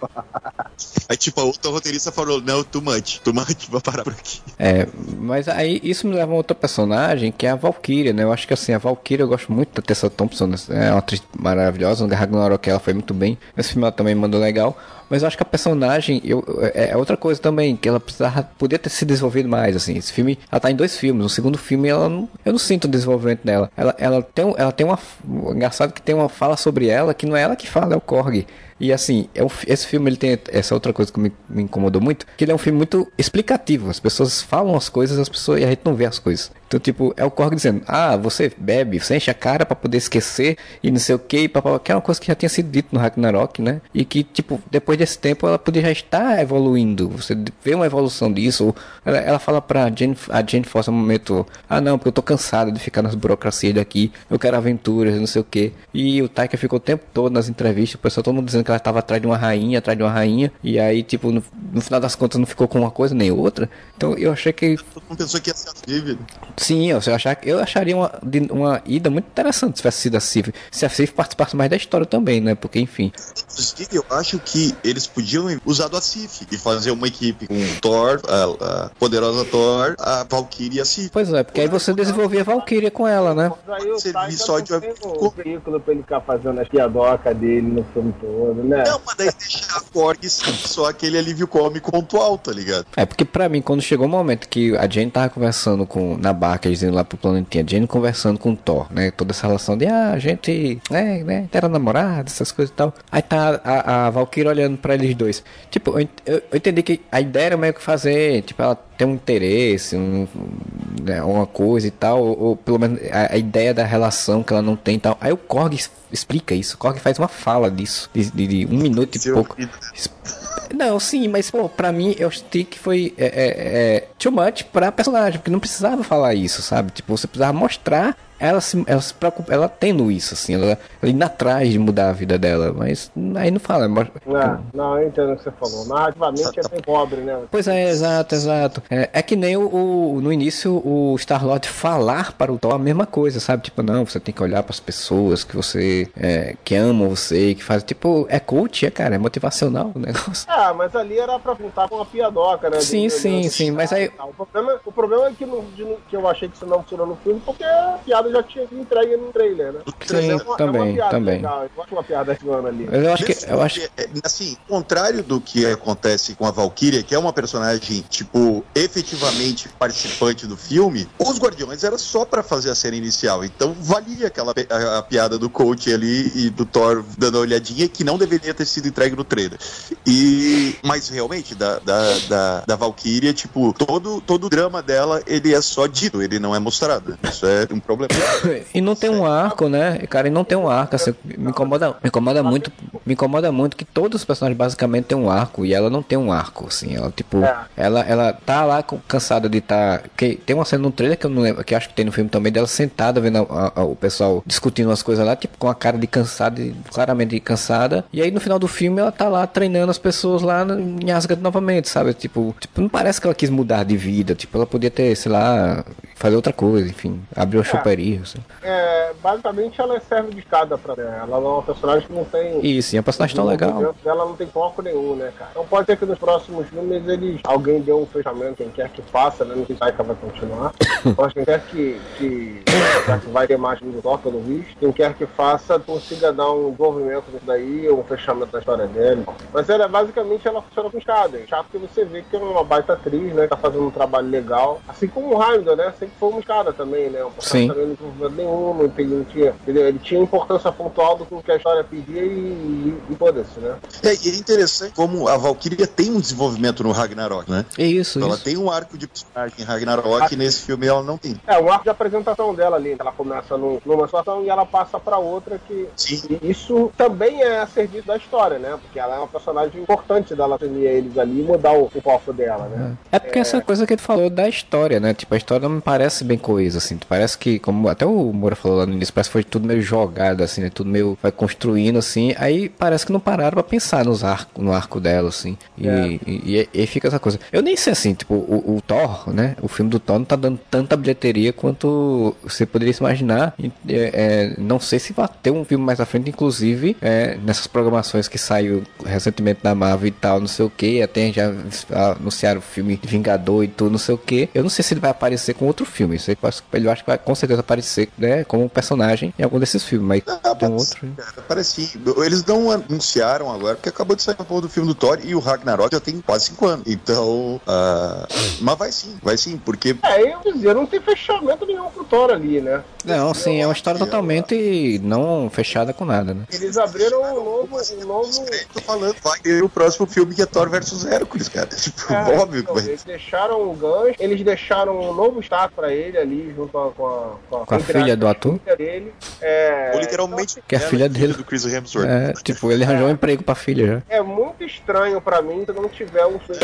Aí, tipo, a outra roteirista falou, não, too much, too much, vou parar por aqui. É, mas aí isso me leva a outra personagem, que é a Valkyria, né? Eu acho que assim, a Valkyria eu gosto muito da Tessa Thompson, né? é uma atriz maravilhosa, no Ragnarok ela foi muito bem. Esse filme ela também mandou legal. Mas eu acho que a personagem eu, é, é outra coisa também, que ela precisava, ter se desenvolvido mais, assim. Esse filme, ela tá em dois filmes. No segundo filme, ela não, eu não sinto o desenvolvimento dela. Ela, ela, tem, ela tem uma. Engraçado que tem uma fala sobre ela que não é ela que fala, é o Korg. E assim, é um, esse filme ele tem essa outra coisa que me, me, incomodou muito, que ele é um filme muito explicativo. As pessoas falam as coisas, as pessoas e a gente não vê as coisas. Então, tipo, é o Korg dizendo: "Ah, você bebe, você enche a cara para poder esquecer e não sei o que, que é uma coisa que já tinha sido dito no Ragnarok, né? E que tipo, depois desse tempo ela podia já estar evoluindo. Você vê uma evolução disso. Ela, ela fala para Jane, a Jane Foster no momento: "Ah, não, porque eu tô cansada de ficar nas burocracias daqui. Eu quero aventuras, não sei o que". E o Taika ficou o tempo todo nas entrevistas, o pessoal todo mundo dizendo que ela estava atrás de uma rainha, atrás de uma rainha, e aí, tipo, no, no, final das contas não ficou com uma coisa nem outra. Então eu achei que. Todo mundo pensou que ia ser a Civ. Sim, eu, achar, eu acharia uma, uma ida muito interessante se tivesse sido a Civ. Se a Civ participasse mais da história também, né? Porque, enfim. Eu acho que eles podiam usar a Cif e fazer uma equipe com Thor, a, a poderosa Thor, a Valkyrie e a Cif. Pois é, porque aí você desenvolvia a Valkyrie com ela, né? Servir só de. O veículo pra ele ficar fazendo a piadoca dele no filme todo, né? Não, mas daí deixar a Korg só aquele alívio cômico pontual, tá ligado? É, porque pra mim, quando chegou o momento que a Jane tava conversando com, na barca, dizendo lá pro planetinha, a Jane conversando com o Thor, né? Toda essa relação de, ah, a gente, né, né, era namorado, essas coisas e tal. Aí tá a, a Valkyrie olhando pra eles dois. Tipo, eu, eu, eu entendi que a ideia era meio que fazer, tipo, ela tem um interesse, um, né, uma coisa e tal, ou, ou pelo menos a, a, ideia da relação que ela não tem e tal. Aí o Korg explica isso, o Korg faz uma fala disso, de, de, de um minuto e pouco. Não, sim, mas pô, pra mim eu senti que foi é, é, é, too much pra personagem, porque não precisava falar isso, sabe? Tipo, você precisava mostrar ela se, ela se preocupa, ela tendo isso, assim, ela, ela indo atrás de mudar a vida dela, mas aí não fala. Mas... Não, não, eu entendo o que você falou. Narrativamente é bem pobre, né? Pois é, exato, exato. É, é que nem o, o, no início o Star-Lord falar para o Thor a mesma coisa, sabe? Tipo, não, você tem que olhar para as pessoas que você, é, que amam você, que fazem, tipo, é coach, é, cara, é motivacional o negócio. Ah, mas ali era pra voltar com uma piadoca, né? Sim, de, sim, de, sim, mas aí... O problema, o problema é que, no, de, que eu achei que você não tirou no filme, porque a piada já tinha entregue no trailer, né? Sim, é uma, também, é também. Legal. Eu acho uma piada ali. Eu acho que, eu acho é, assim, contrário do que acontece com a Valkyria, que é uma personagem tipo efetivamente participante do filme, os Guardiões era só para fazer a cena inicial. Então valia aquela a, a, piada do coach ali e do Thor dando uma olhadinha que não deveria ter sido entregue no trailer. E mas realmente da da, da, da Valkyria, tipo, todo todo o drama dela, ele é só dito, ele não é mostrado. Isso é um problema. E não tem um arco, né? Cara, e não tem um arco, assim, me incomoda, me incomoda muito, me incomoda muito que todos os personagens basicamente têm um arco e ela não tem um arco, assim, ela tipo, é. ela ela tá lá cansada de estar, tá, que tem uma cena no trailer que eu não lembro, que acho que tem no filme também dela sentada vendo a, a, o pessoal discutindo umas coisas lá, tipo com a cara de cansada, claramente cansada. E aí no final do filme ela tá lá treinando as pessoas lá em Asgard novamente, sabe? Tipo, tipo, não parece que ela quis mudar de vida, tipo, ela podia ter, sei lá, fazer outra coisa, enfim, abrir uma é. Assim. É, basicamente ela serve de escada pra né? Ela é uma personagem que não tem. Isso, e é uma personagem tão legal. Ela não tem foco nenhum, né, cara? Então pode ser que nos próximos filmes eles. Alguém deu um fechamento, quem quer que faça, né? Não sei se vai continuar. Mas quem quer que. que, que vai ter mais do Thor, pelo visto. Quem quer que faça, consiga dar um desenvolvimento disso daí, um fechamento da história dele. Mas ela basicamente ela funciona com escada. Chato que você vê que é uma baita atriz, né? Tá fazendo um trabalho legal. Assim como o Heimdall, né? Sempre foi uma escada também, né? Um Sim. também desenvolvimento nenhum, não, tem, não tinha, entendeu? Ele tinha importância pontual do que a história pedia e, e, e foda-se, né? É, e é interessante como a Valkyria tem um desenvolvimento no Ragnarok, né? É isso, Ela isso. tem um arco de personagem em Ragnarok e nesse filme ela não tem. É, um arco de apresentação dela ali. Ela começa num- numa situação e ela passa pra outra que. Sim. E isso também é a serviço da história, né? Porque ela é uma personagem importante dela assumir eles ali e mudar o, o foco dela, né? É porque essa coisa que ele falou da história, né? Tipo, a história não me parece bem coesa, assim. Parece que, como até o Moura falou lá no início, parece que foi tudo meio jogado, assim, né? Tudo meio vai construindo, assim. Aí parece que não pararam pra pensar nos arco, no arco dela, assim. E, É. e, e- e fica essa coisa. Eu nem sei, assim, tipo, o, o Thor, né? O filme do Thor não tá dando tanta bilheteria quanto você poderia se imaginar. E, é, é, não sei se vai ter um filme mais à frente, inclusive, é, nessas programações que saiu recentemente da Marvel e tal, não sei o que. Até já anunciaram o filme Vingador e tudo, não sei o que. Eu não sei se ele vai aparecer com outro filme. Isso aí, ele acho que vai com certeza aparecer, né? Como um personagem em algum desses filmes. Mas Ah, tem um mas, outro. cara, Parece sim. Eles não anunciaram agora, porque acabou de sair a porra do filme do Thor e o Ragnarok já tem quase 5 anos. Então. ah, mas vai sim, vai sim, porque. É, eu dizia, não tem fechamento nenhum pro Thor ali, né? Não, sim, é uma história totalmente não fechada com nada, né? Eles abriram um novo. Um novo... Tô falando, vai ter o próximo filme que é Thor versus Hércules, cara. Tipo, É, óbvio então, vai. Eles deixaram o gancho, eles deixaram um novo status pra ele ali, junto com a. Com a, Com a entre filha aspas, do ator? filha dele. É, Ou literalmente. Que é a filha dele. do Chris Hemsworth. É, tipo, ele arranjou um emprego pra filha já. É muito estranho pra mim se não tiver um filme,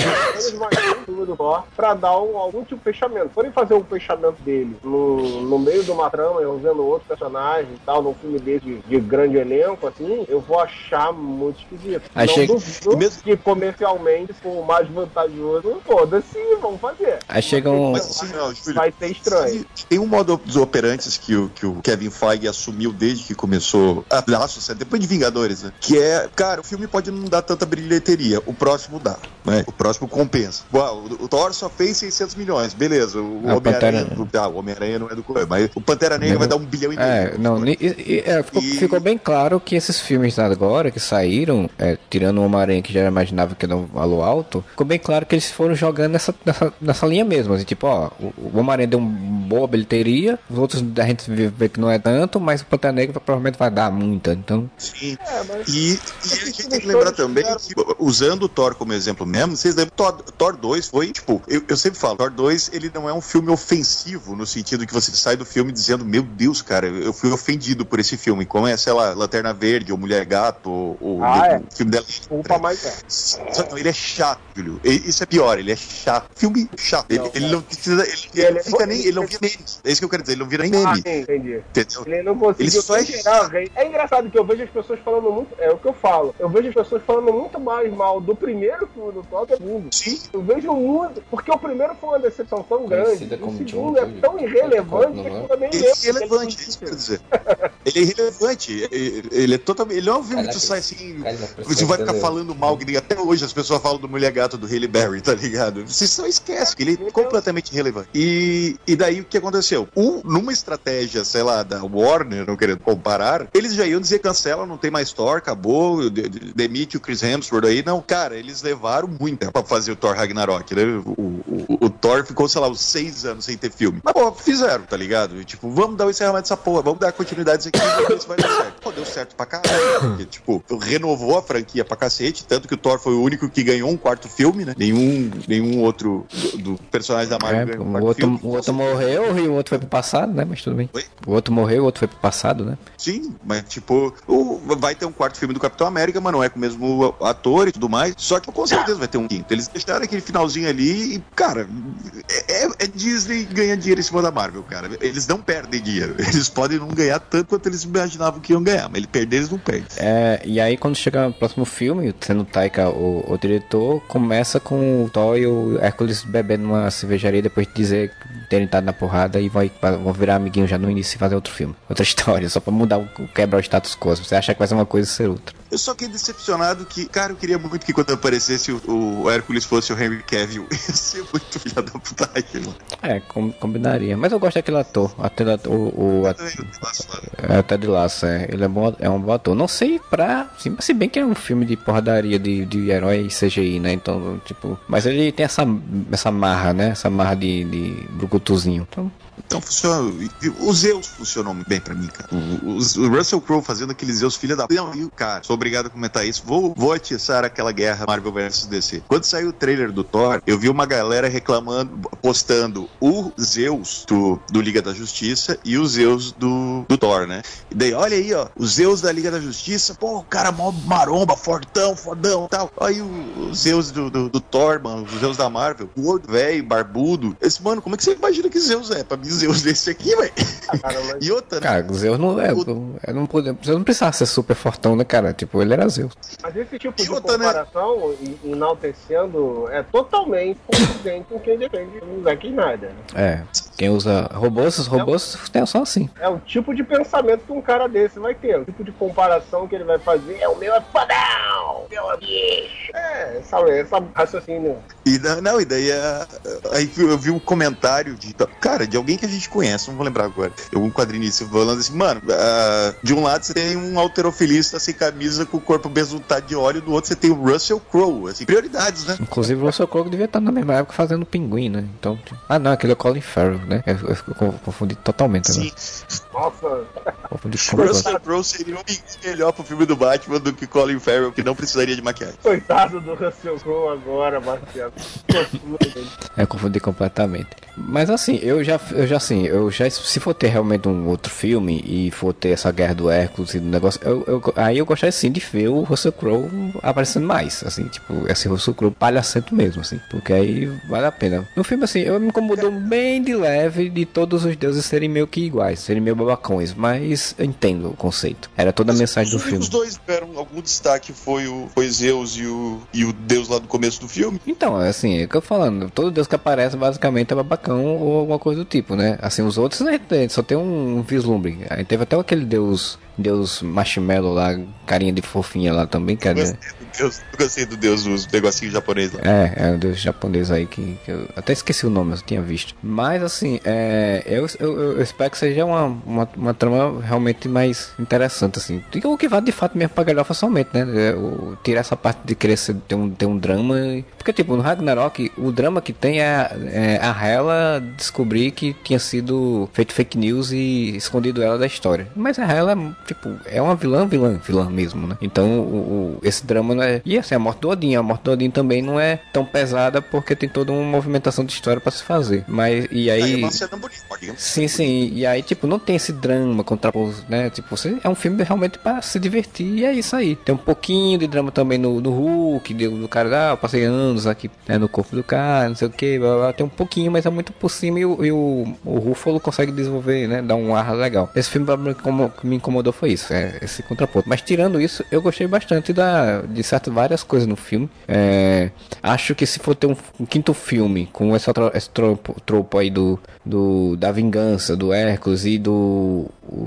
um do Thor pra dar um, algum tipo de fechamento. Se forem fazer um fechamento dele no, no meio de uma trama, eu vendo outro personagem e tal, num filme desse de, de grande elenco, assim, eu vou achar muito esquisito. Aí não chega- duvido mesmo- que comercialmente, for mais vantajoso, foda-se, vamos fazer. Aí chega um. Mas assim, não, Júlio, Vai ser estranho. Tem um modo dos operantes que o, que o Kevin Feige assumiu desde que começou a Laços, depois de Vingadores, né? Que é, cara, o filme pode não dar tanta bilheteria, o próximo dá, né? O próximo compensa. Uau, o, o Thor só fez 600 milhões, beleza. O Ah, o Homem-Aranha. Ah, o Homem-Aranha não é do coisa, mas o Pantera Negra vai dar um bilhão e meio. É, não, e- e- é, ficou, E- ficou bem claro que esses filmes agora que saíram, é, tirando o Homem-Aranha que já imaginava que era um valor alto, ficou bem claro que eles foram jogando nessa, nessa, nessa linha mesmo. Assim, tipo, ó, o, o Homem-Aranha deu uma boa bilheteria, os outros a gente vê, que não é tanto, mas o Pantera Negra provavelmente vai dar muita. Então, Sim. É, mas E, e a gente tem que lembrar também que, usando o Thor como exemplo mesmo, vocês lembram, Thor, Thor 2 foi, tipo, eu, eu sempre falo, Thor 2 ele não é um filme ofensivo, no sentido que você sai do filme dizendo, meu Deus, cara, eu fui ofendido por esse filme, como é, sei lá, Lanterna Verde, ou Mulher Gato, ou, ou Ah, o é. filme dela. culpa mais é. Só que ele é chato, Júlio. Isso é pior, ele é chato. Filme chato. Ele Não, ele é. não precisa. Ele, ele ele- não fica nem. Ele não vira. É isso que eu quero dizer, ele não vira Ah, meme. sim, entendi. Entendeu? Ele não conseguiu Ele só é. É engraçado que eu vejo as pessoas falando muito. É o que eu falo. Eu vejo as pessoas falando muito mais mal do primeiro filme do Thor do segundo. Sim. Eu vejo muito. Porque o primeiro foi uma decepção tão grande. O segundo é tão irrelevante que eu também Ele lembro. é irrelevante, é isso que eu quero dizer. Ele é irrelevante. Ele, ele é totalmente. Ele não é um filme que tu sai assim. Você vai ficar falando mal, que nem até hoje as pessoas falam do Mulher Gato do Haley Berry, tá ligado? Você só esquece que ele é completamente irrelevante. E, e daí o que aconteceu? Um, numa estratégia, sei lá, da Warner, não querendo comparar, eles já iam dizer cancela, não tem mais Thor, acabou, de- de- demite o Chris Hemsworth aí. Não, cara, eles levaram muito pra fazer o Thor Ragnarok, né? O, o, o Thor ficou, sei lá, uns seis anos sem ter filme. Mas, pô, fizeram, tá ligado? E, tipo, vamos dar o encerramento dessa porra, vamos dar continuidade aqui vamos ver se vai dar certo. Pô, deu certo pra caralho. Porque, tipo, renovou a franquia pra cacete, tanto que o Thor foi o único que ganhou um quarto filme, né? Nenhum, nenhum outro do, do personagem da Marvel é, ganhou um quarto outro, filme. o outro morreu e o outro foi pro passado, né? Mas tudo bem. Oi? O outro morreu, o outro foi pro passado, né? Sim, mas tipo, o- vai ter um quarto filme do Capitão América, mas não é com o mesmo ator e tudo mais. Só que com certeza vai ter um quinto. Eles deixaram aquele finalzinho ali e, cara, é, é Disney ganha dinheiro em cima da Marvel, cara. Eles não perdem dinheiro. Eles podem não ganhar tanto quanto eles imaginavam que iam ganhar, mas ele perder, eles não perdem. É, e aí quando chega o próximo filme, sendo Taika o, o diretor, começa com o Thor e o Hércules bebendo numa cervejaria depois de dizer terem estado na porrada e vai, vão virar amiguinho já no início e fazer outro filme. Outra história, só pra mudar o, quebrar o status quo. Você acha que vai ser uma coisa ser outra. Eu só fiquei decepcionado que, cara, eu queria muito que quando aparecesse o, o Hércules fosse o Henry Cavill. Ia ser muito filha da putagem, mano. É, com- combinaria. Mas eu gosto daquele ator. Ator o, o. É até de laço, é. Ele é, bom, é um bom ator. Não sei pra. Sim, se bem que é um filme de porradaria de, de herói CGI, né? Então, tipo. Mas ele tem essa, essa marra, né? Essa marra de, de brucutuzinho. Então, Então funciona. Os Zeus funcionam muito bem pra mim, cara. O, o Russell Crowe fazendo aqueles Zeus filha da. Não, e o cara, sou obrigado a comentar isso. Vou, vou atiçar aquela guerra Marvel vs DC. Quando saiu o trailer do Thor, eu vi uma galera reclamando, postando o Zeus do, do Liga da Justiça e o Zeus do, do Thor, né? E daí, olha aí, ó, os Zeus da Liga da Justiça, pô, o cara mó maromba, fortão, fodão tal. Aí o, o Zeus do, do, do, Thor, mano, os Zeus da Marvel, gordo, velho, barbudo. Esse, mano, como é que você imagina que Zeus é? Pra mim, Zeus desse aqui, velho. E outra, né? Cara, Zeus não é. O... Eu não, Zeus não precisava ser super fortão, né, cara? Tipo, ele era Zeus. Mas esse tipo de outra, né? comparação, né? enaltecendo, é totalmente condizente com quem defende o Zack Snyder. Né? É. Quem usa robôs, os robôs é, só assim. É o tipo de pensamento que um cara desse vai ter. O tipo de comparação que ele vai fazer é o meu é fodão, meu é bicho. É, essa, essa raciocínio. E, não, e daí é, aí eu vi um comentário de, cara, de alguém que a gente conhece, não vou lembrar agora. Um quadrinista falando assim, mano, uh, de um lado você tem um alterofilista sem camisa com o corpo besuntado de óleo, do outro você tem o Russell Crowe, assim, prioridades, né? Inclusive o Russell Crowe devia estar na mesma época fazendo pinguim, né? Então, tipo... ah não, aquele é o Colin Farrell né? Eu, eu, eu confundi totalmente. Sim. Nossa. Russell Crowe seria um melhor pro filme do Batman do que Colin Farrell, que não precisaria de maquiagem. Coitado do Russell Crowe agora, Marcelo. é, confundi completamente. Mas assim, eu já, eu já assim, eu já se for ter realmente um outro filme e for ter essa guerra do Hércules e do negócio, eu, eu, aí eu gostaria sim de ver o Russell Crowe aparecendo mais, assim, tipo, esse Russell Crowe palhacento mesmo, assim, porque aí vale a pena. No filme assim, eu me incomodou bem de leve de todos os deuses serem meio que iguais, serem meio babacões, mas eu entendo o conceito. Era toda a mensagem do filme. Os dois tiveram algum destaque foi o foi Zeus e o, e o deus lá do começo do filme? Então, é assim, é o que eu falando, todo deus que aparece basicamente é babacão ou alguma coisa do tipo, né? Assim, os outros né, só tem um vislumbre. Aí teve até aquele deus Deus Marshmallow lá, carinha de fofinha lá também, que é. Deus, eu gostei do Deus dos negocinhos japonês lá. É, é o Deus japonês aí que, que, eu até esqueci o nome, eu tinha visto. Mas assim, é, eu, eu, eu espero que seja uma, uma, uma, trama realmente mais interessante, assim. O que vai de fato mesmo pra galhofa somente, né? É, o, tirar essa parte de querer ser, ter, um, ter um drama. Porque, tipo, no Ragnarok, o drama que tem é, é a Hela descobrir que tinha sido feito fake news e escondido ela da história. Mas a Hela tipo, é uma vilã, vilã, vilã mesmo, né? Então, o, o, esse drama não é. E assim, a morte do Odin, a morte do Odin também não é tão pesada porque tem toda uma movimentação de história para se fazer. Mas, e aí. É sim, sim. E aí, tipo, não tem esse drama contraposto, né? Tipo, você é um filme realmente para se divertir e é isso aí. Tem um pouquinho de drama também no, no Hulk, do, do cara, ah, eu passei anos aqui né, no corpo do cara, não sei o que, tem um pouquinho, mas é muito por cima e o, e o, o Ruffalo consegue desenvolver, né? Dar um ar legal. Esse filme me incomodou foi isso, é, esse contraponto. Mas tirando isso, eu gostei bastante da, de certas várias coisas no filme. É, acho que se for ter um, um quinto filme com esse, outro, esse tropo, tropo aí do, do, da vingança, do Hércules e do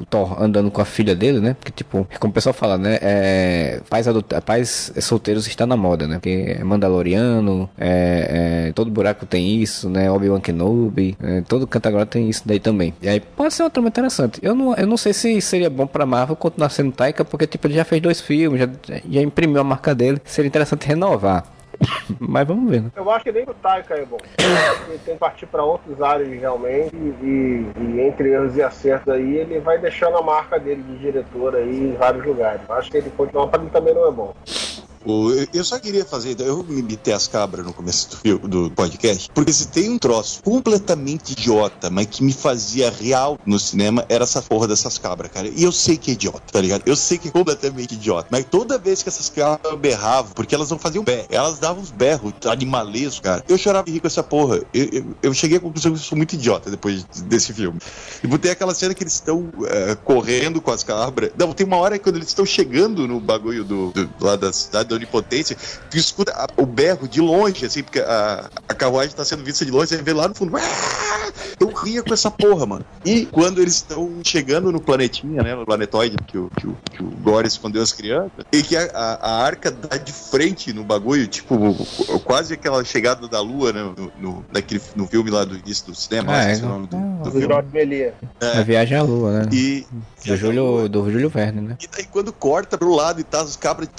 Thor andando com a filha dele, né? Porque, tipo, como o pessoal fala, né? É, pais, adult... pais solteiros está na moda, né? Porque é Mandaloriano, é, é, todo buraco tem isso, né? Obi-Wan Kenobi, é, todo canto agora tem isso daí também. E aí pode ser uma trama interessante. Eu não, eu não sei se seria bom pra Marvel continuar sendo Taika, porque, tipo, ele já fez dois filmes, já, já imprimiu a marca dele. Seria interessante renovar. Mas vamos ver. Né? Eu acho que nem o Taika é bom. Ele tem que partir para outros áreas realmente. E, e, entre erros e acertos aí, ele vai deixando a marca dele de diretor aí em vários lugares. Eu acho que ele continuar para mim também não é bom. Eu só queria fazer, eu me meter as cabras no começo do, do podcast, porque se tem um troço completamente idiota, mas que me fazia real no cinema, era essa porra dessas cabras, cara. E eu sei que é idiota, tá ligado? Eu sei que é completamente idiota, mas toda vez que essas cabras berravam, porque elas não faziam berro, elas davam uns berros animalescos, cara. Eu chorava de rir com essa porra. Eu, eu, eu, cheguei à conclusão que eu sou muito idiota depois desse filme. E botei aquela cena que eles estão uh, correndo com as cabras. Não, tem uma hora quando eles estão chegando no bagulho do, do, lá da cidade da onipotência, tu escuta a, o berro de longe, assim, porque a, a carruagem tá sendo vista de longe, você vê lá no fundo. Eu ria com essa porra, mano. E quando eles estão chegando no planetinha, né? No planetoide que o, que o, que o Gore escondeu as crianças, e que a, a, a arca dá de frente no bagulho, tipo, quase aquela chegada da lua, né? No, no, naquele, no filme lá do início do cinema. É, não, do... do Jorge Belia. A Viagem à Lua, né? E, Do Júlio, do Júlio Verne, né? e daí quando corta pro lado e tá as cabras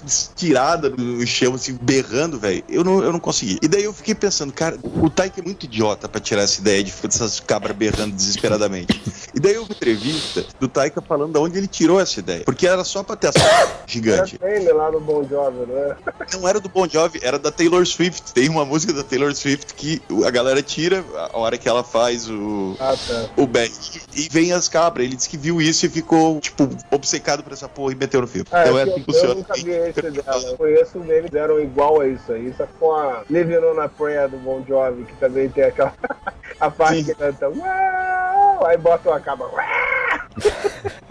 tiradas no chão, assim, berrando, velho, eu não, eu não consegui. E daí eu fiquei pensando, cara, o Taika é muito idiota pra tirar essa ideia de ficar dessas cabras berrando desesperadamente. E daí eu vi uma entrevista do Taika falando de onde ele tirou essa ideia. Porque era só pra ter essa Era gigante. ele lá no Bon Jovi, né? Não era do Bon Jovi, era da Taylor Swift. Tem uma música da Taylor Swift que a galera tira a hora que ela faz o, Ah, tá. o back e vem as cabras. Ele disse que viu isso e ficou, tipo, obcecado por essa porra e meteu no filme. Ah, então é eu, assim que eu funciona. nunca vi esse dela. Eu um deles, deram igual a isso aí. Isso é com a Living on a Prayer do Bon Jovi, que também tem aquela a parte Sim. que canta uau, aí bota uma cabra. uau.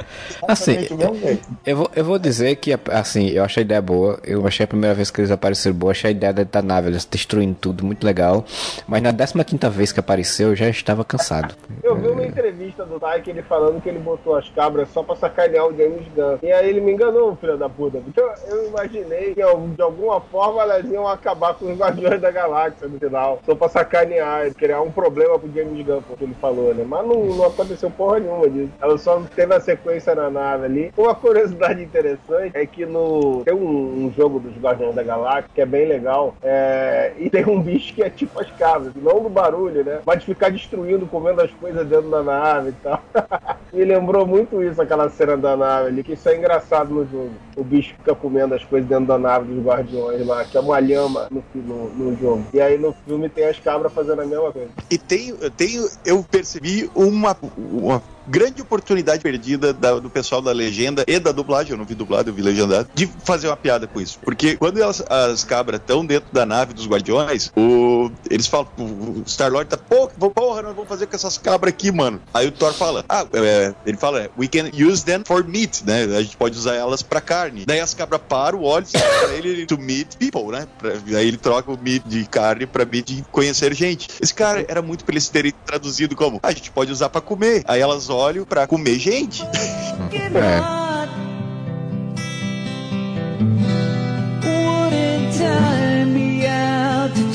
Assim. Eu vou, eu vou dizer que, assim, eu achei a ideia boa. Eu achei a primeira vez que eles apareceram boa. Achei a ideia da nave, eles destruindo tudo, muito legal. Mas na 15 vez que apareceu, eu já estava cansado. Eu vi uma entrevista do Tyke ele falando que ele botou as cabras só pra sacanear o James Gunn. E aí ele me enganou, filho da puta. Então eu imaginei que de alguma forma elas iam acabar com os Guardiões da Galáxia no final. Só pra sacanear, criar um problema pro James Gunn, porque ele falou, né? Mas não, não aconteceu porra nenhuma disso. Ela só teve a sequência na nave ali. Uma curiosidade interessante é que no. Tem um, um jogo dos Guardiões da Galáxia que é bem legal. é, e tem um bicho que é tipo as cabras, não do barulho, né? Mas de ficar destruindo, comendo as coisas dentro da nave e tal. Me lembrou muito isso, aquela cena da nave ali, que isso é engraçado no jogo. O bicho fica comendo as coisas dentro da nave dos guardiões lá, que é uma lhama no, no, no jogo. E aí no filme tem as cabras fazendo a mesma coisa. E tem, tem, eu percebi uma, uma grande oportunidade perdida da- do pessoal da legenda e da dublagem, eu não vi dublado, eu vi legendado, de fazer uma piada com isso. Porque quando elas- as cabras estão dentro da nave dos guardiões, o, eles falam, o Star-Lord tá, pô, porra, nós vamos fazer com essas cabras aqui, mano. Aí o Thor fala, ah, é, ele fala, we can use them for meat, né? A gente pode usar elas pra carne. Daí as cabras param, olham pra ele to meet people, né? Pra- aí ele troca o meat de carne pra meat de conhecer gente. Esse cara era muito pra eles terem traduzido como, a gente pode usar pra comer. Aí elas olham pra comer gente. É. Wouldn't time me out to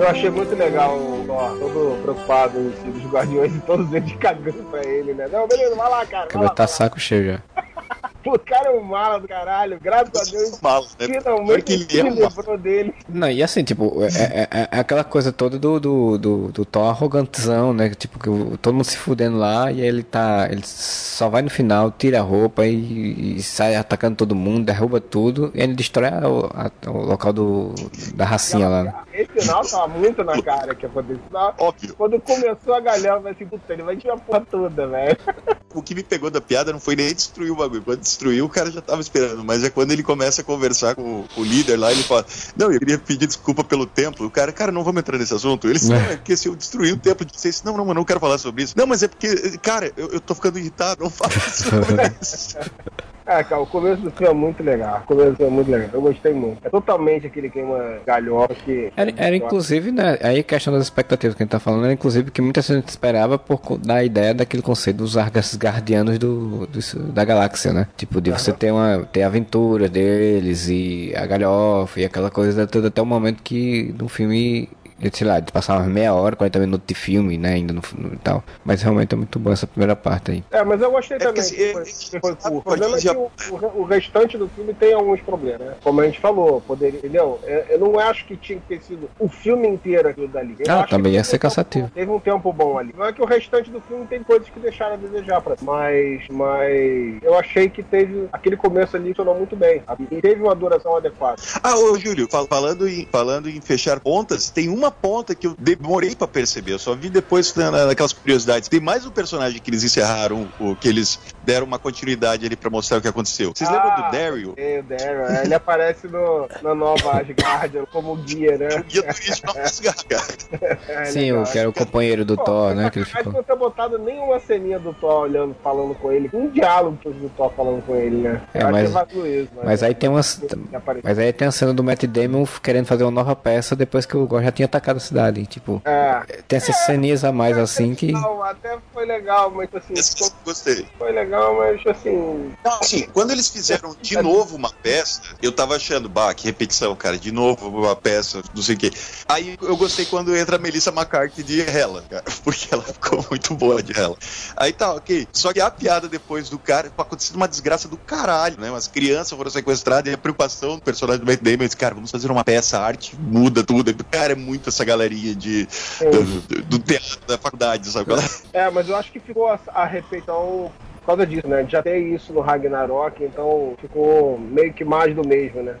Eu achei muito legal o Thor, todo preocupado em si dos guardiões e todos eles cagando pra ele, né? Não, beleza, vai lá, cara. O Vai lá, tá saco cheio já. O cara é um mala do caralho, graças a Deus. Mal, né? Finalmente ele se é um livrou dele. Não, e assim, tipo, é, é- é- é aquela coisa toda do, do, do, do Thor arrogantezão, né? Tipo, que todo mundo se fudendo lá e ele tá. Ele só vai no final, tira a roupa e, e sai atacando todo mundo, derruba tudo e ele destrói a- o, a- o local do, da racinha lá, né? Esse final tava muito na cara que aconteceu. Óbvio. Quando começou a galera, vai assim, puta, ele vai tirar a porra toda, velho. O que me pegou da piada não foi nem destruir o bagulho. Quando destruiu, o cara já tava esperando. Mas é quando ele começa a conversar com o, com o líder lá, ele fala: Não, eu queria pedir desculpa pelo templo. O cara, cara, não vamos entrar nesse assunto. Ele disse, não, é porque se eu destruir o templo de vocês, não, não, eu não quero falar sobre isso. Não, mas é porque, cara, eu, eu tô ficando irritado, não fala sobre isso. É, cara, o começo do filme é muito legal. O começo é muito legal. Eu gostei muito. É totalmente aquele queima galhofa que. Era, era inclusive, né? Aí a questão das expectativas que a gente tá falando, era inclusive que muita gente esperava por da ideia daquele conceito dos Argas guardianos do, do- da galáxia, né? Tipo, de você ter uma ter aventuras deles e a galhofa e aquela coisa toda até o momento que no filme. Sei lá, de passar umas meia hora, 40 minutos de filme, né? Ainda no, no e tal. Mas realmente é muito boa essa primeira parte aí. É, mas eu gostei É também. que foi, que foi é- curto. O problema é que o, o- o restante do filme tem alguns problemas, né? Como a gente falou, poderia, entendeu? Eu, eu não acho que tinha que ter sido o filme inteiro aquilo dali. Eu Ah, acho que também ia teve ser um tempo cansativo. bom- Teve um tempo bom ali. Não é que o restante do filme tem coisas que deixaram a desejar pra mas, mas eu achei que teve aquele começo ali funcionou muito bem. E teve uma duração adequada. Ah, ô Júlio, fal- falando em, falando em fechar pontas, tem uma ponta que eu demorei pra perceber, eu só vi depois na- na- naquelas curiosidades. Tem mais um personagem que eles encerraram, o que eles deram uma continuidade ali pra mostrar o que aconteceu. Vocês lembram do Daryl? É, o Daryl. é, Ele aparece no, na nova Asgard como guia, né? Guia turístico pra Asgard. É, Sim, legal. o que era o companheiro do Pô, Thor, né? Que ele Mas ficou. não ter botado nenhuma ceninha do Thor olhando, falando com ele, um diálogo do Thor falando com ele, né? É, Eu acho mas- isso, Mas aí tem umas. Mas aí tem a cena do Matt Damon querendo fazer uma nova peça depois que o Gore já tinha atacar a cidade. Tipo, É. tem essas ceninhas a mais assim que. Não, até foi legal, mas assim, Esse gostei. foi legal, mas assim. Não, assim, quando eles fizeram de novo uma peça, eu tava achando, bah, que repetição, cara, de novo uma peça, não sei o quê. Aí eu gostei quando entra a Melissa McCarthy de Hela, cara, porque ela ficou muito boa de Hela. Aí tá, ok. Só que a piada depois do cara, acontecendo uma desgraça do caralho, né? Umas crianças foram sequestradas e a preocupação do personagem do Matt Damon, esse cara, vamos fazer uma peça, a arte muda tudo. Cara, é muito essa galerinha de, do, do- do teatro da faculdade, sabe? é? É, mas eu acho que ficou a, a repetição por causa disso, né? Já tem isso no Ragnarok, então ficou meio que mais do mesmo, né?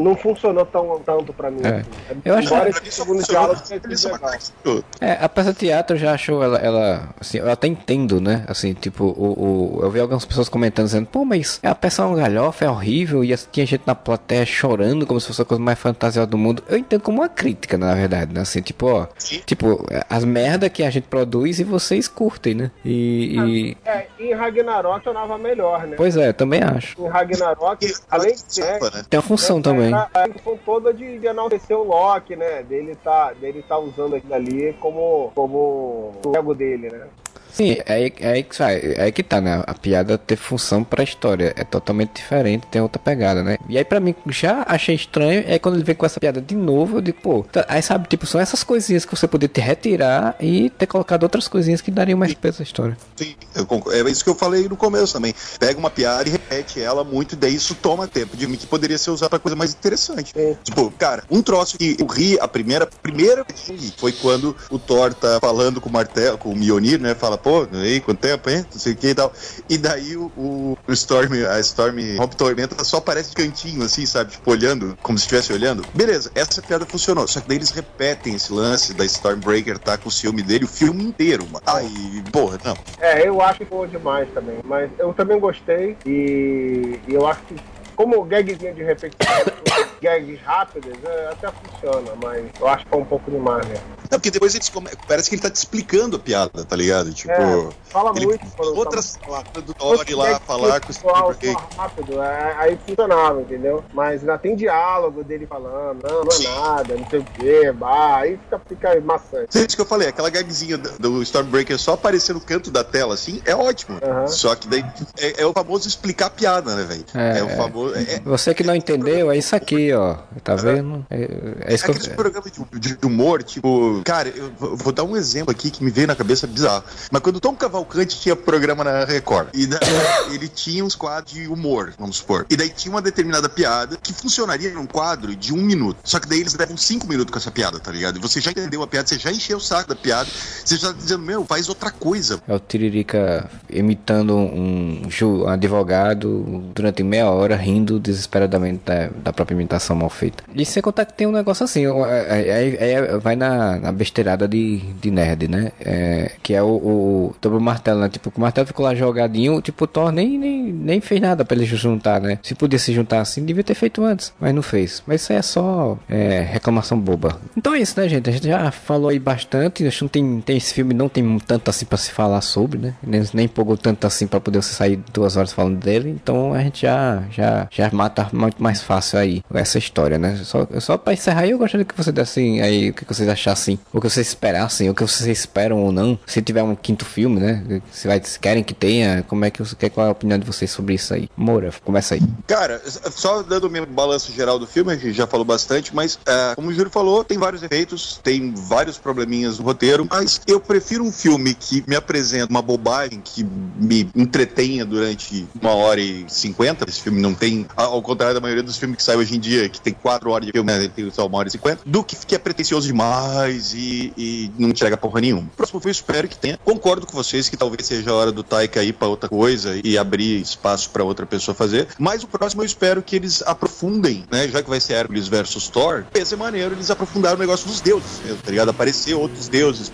Não, funcionou tão, tanto pra mim. É. assim. Eu acho Embora Pra esse segundo diálogo. McCarthy. É, a peça de teatro eu já achou ela, ela assim, eu até entendo, né? Assim, tipo, o, o- eu vi algumas pessoas comentando dizendo, pô, mas a peça é uma galhofa, é horrível, e tinha gente na plateia chorando como se fosse a coisa mais fantasiosa do mundo. Eu entendo como uma crítica, na verdade, né? Assim, tipo, ó, Sim. tipo, as merda que a gente produz e vocês curtem, né? E, e- É, em Ragnarok tornava melhor, né? pois é, também acho. Em Ragnarok, E- além de ser. Desculpa, né? Tem uma função também. A, a função toda de, de enaltecer o Loki, né? Dele tá, dele tá usando aquilo ali como, como o ego dele, né? Sim, é aí, é é aí que tá, né? A piada ter função pra história. É totalmente diferente, tem outra pegada, né? E aí pra mim, já achei estranho. Aí quando ele vem com essa piada de novo, eu digo, pô, tá- aí sabe, tipo, são essas coisinhas que você poderia ter retirar e ter colocado outras coisinhas que dariam mais peso à história. Sim, eu concordo. é isso que eu falei no começo também. Pega uma piada e repete ela muito, e daí isso toma tempo de mim que poderia ser usado pra coisa mais interessante. Sim. Tipo, cara, um troço que eu ri a primeira, primeira vez que eu ri foi quando o Thor tá falando com o martelo, com o Mjolnir, né? Fala, pô, aí, quanto tempo, hein? Não sei o que e tal. E daí o, o, Storm, a Storm Rompe Tormenta só aparece de cantinho, assim, sabe? Tipo, olhando, como se estivesse olhando. Beleza, essa piada funcionou. Só que daí eles repetem esse lance da Stormbreaker tá com o ciúme dele o filme inteiro, mano. Aí, porra, não. É, eu acho que foi demais também. Mas eu também gostei e, e eu acho que como gagzinho de repetição, gags rápidas, é, até funciona, mas eu acho que foi um pouco demais, né? Não, porque depois eles come... parece que ele tá te explicando a piada, tá ligado? Tipo, É, fala ele muito outras tá- palavras do Thor ir lá falar com o só rápido, é, aí funcionava, entendeu? Mas ainda tem diálogo dele falando, não, não é nada, não sei o que, bah, aí fica, fica maçante. É isso que eu falei, aquela gagzinha do do Stormbreaker só aparecer no canto da tela, assim, é ótimo. Só que daí é, é o famoso explicar a piada, né, velho? É, É, o famoso. É, é Você que não entendeu, é isso aqui, ó. Tá vendo? É, é isso que aqueles eu... programas de, de humor, tipo, cara, eu vou dar um exemplo aqui que me veio na cabeça bizarro. Mas quando Tom Cavalcante tinha programa na Record, e ele tinha uns quadros de humor, vamos supor. E daí tinha uma determinada piada que funcionaria num quadro de um minuto. Só que daí eles levam cinco minutos com essa piada, tá ligado? E você já entendeu a piada, você já encheu o saco da piada, você já tá dizendo, meu, faz outra coisa. É o Tiririca imitando um, um advogado durante meia hora, rindo desesperadamente da, da própria imitação mal feita. E sem contar que tem um negócio assim, é- é- é- vai na, na besteirada de, de nerd, né? É, que é o, o dobro martelo, né? Tipo, o martelo ficou lá jogadinho, tipo, o Thor nem, nem, nem fez nada pra ele juntar, né? Se podia se juntar assim, devia ter feito antes, mas não fez. Mas isso aí é só é, reclamação boba. Então é isso, né, gente? A gente já falou aí bastante, acho que não tem, tem esse filme, não tem tanto assim pra se falar sobre, né? Nem, nem empolgou tanto assim pra poder você sair duas horas falando dele, então a gente já, já, já mata muito mais fácil aí essa história, né? Só, só pra encerrar aí, eu gostaria que você desse aí o que vocês achassem, o que vocês esperassem, o que vocês esperam ou não. Se tiver um quinto filme, né? Se, vai, querem que tenha, como é que quer, qual é a opinião de vocês sobre isso aí? Moura, começa aí. Cara, só dando o meu balanço geral do filme, a gente já falou bastante, mas é, como o Júlio falou, tem vários efeitos, tem vários probleminhas no roteiro, mas eu prefiro um filme que me apresenta uma bobagem, que me entretenha durante uma hora e cinquenta. Esse filme não tem, ao contrário da maioria dos filmes que saem hoje em dia, que tem quatro horas de filme, né, tem só uma hora e cinquenta, do que, que é pretencioso demais e, e não entrega porra nenhuma. Próximo filme eu espero que tenha. Concordo com vocês que talvez seja a hora do Taika ir pra outra coisa e abrir espaço pra outra pessoa fazer, mas o próximo eu espero que eles aprofundem, né? Já que vai ser Hércules versus Thor, ser maneiro eles aprofundaram o negócio dos deuses mesmo, tá ligado? Aparecer outros deuses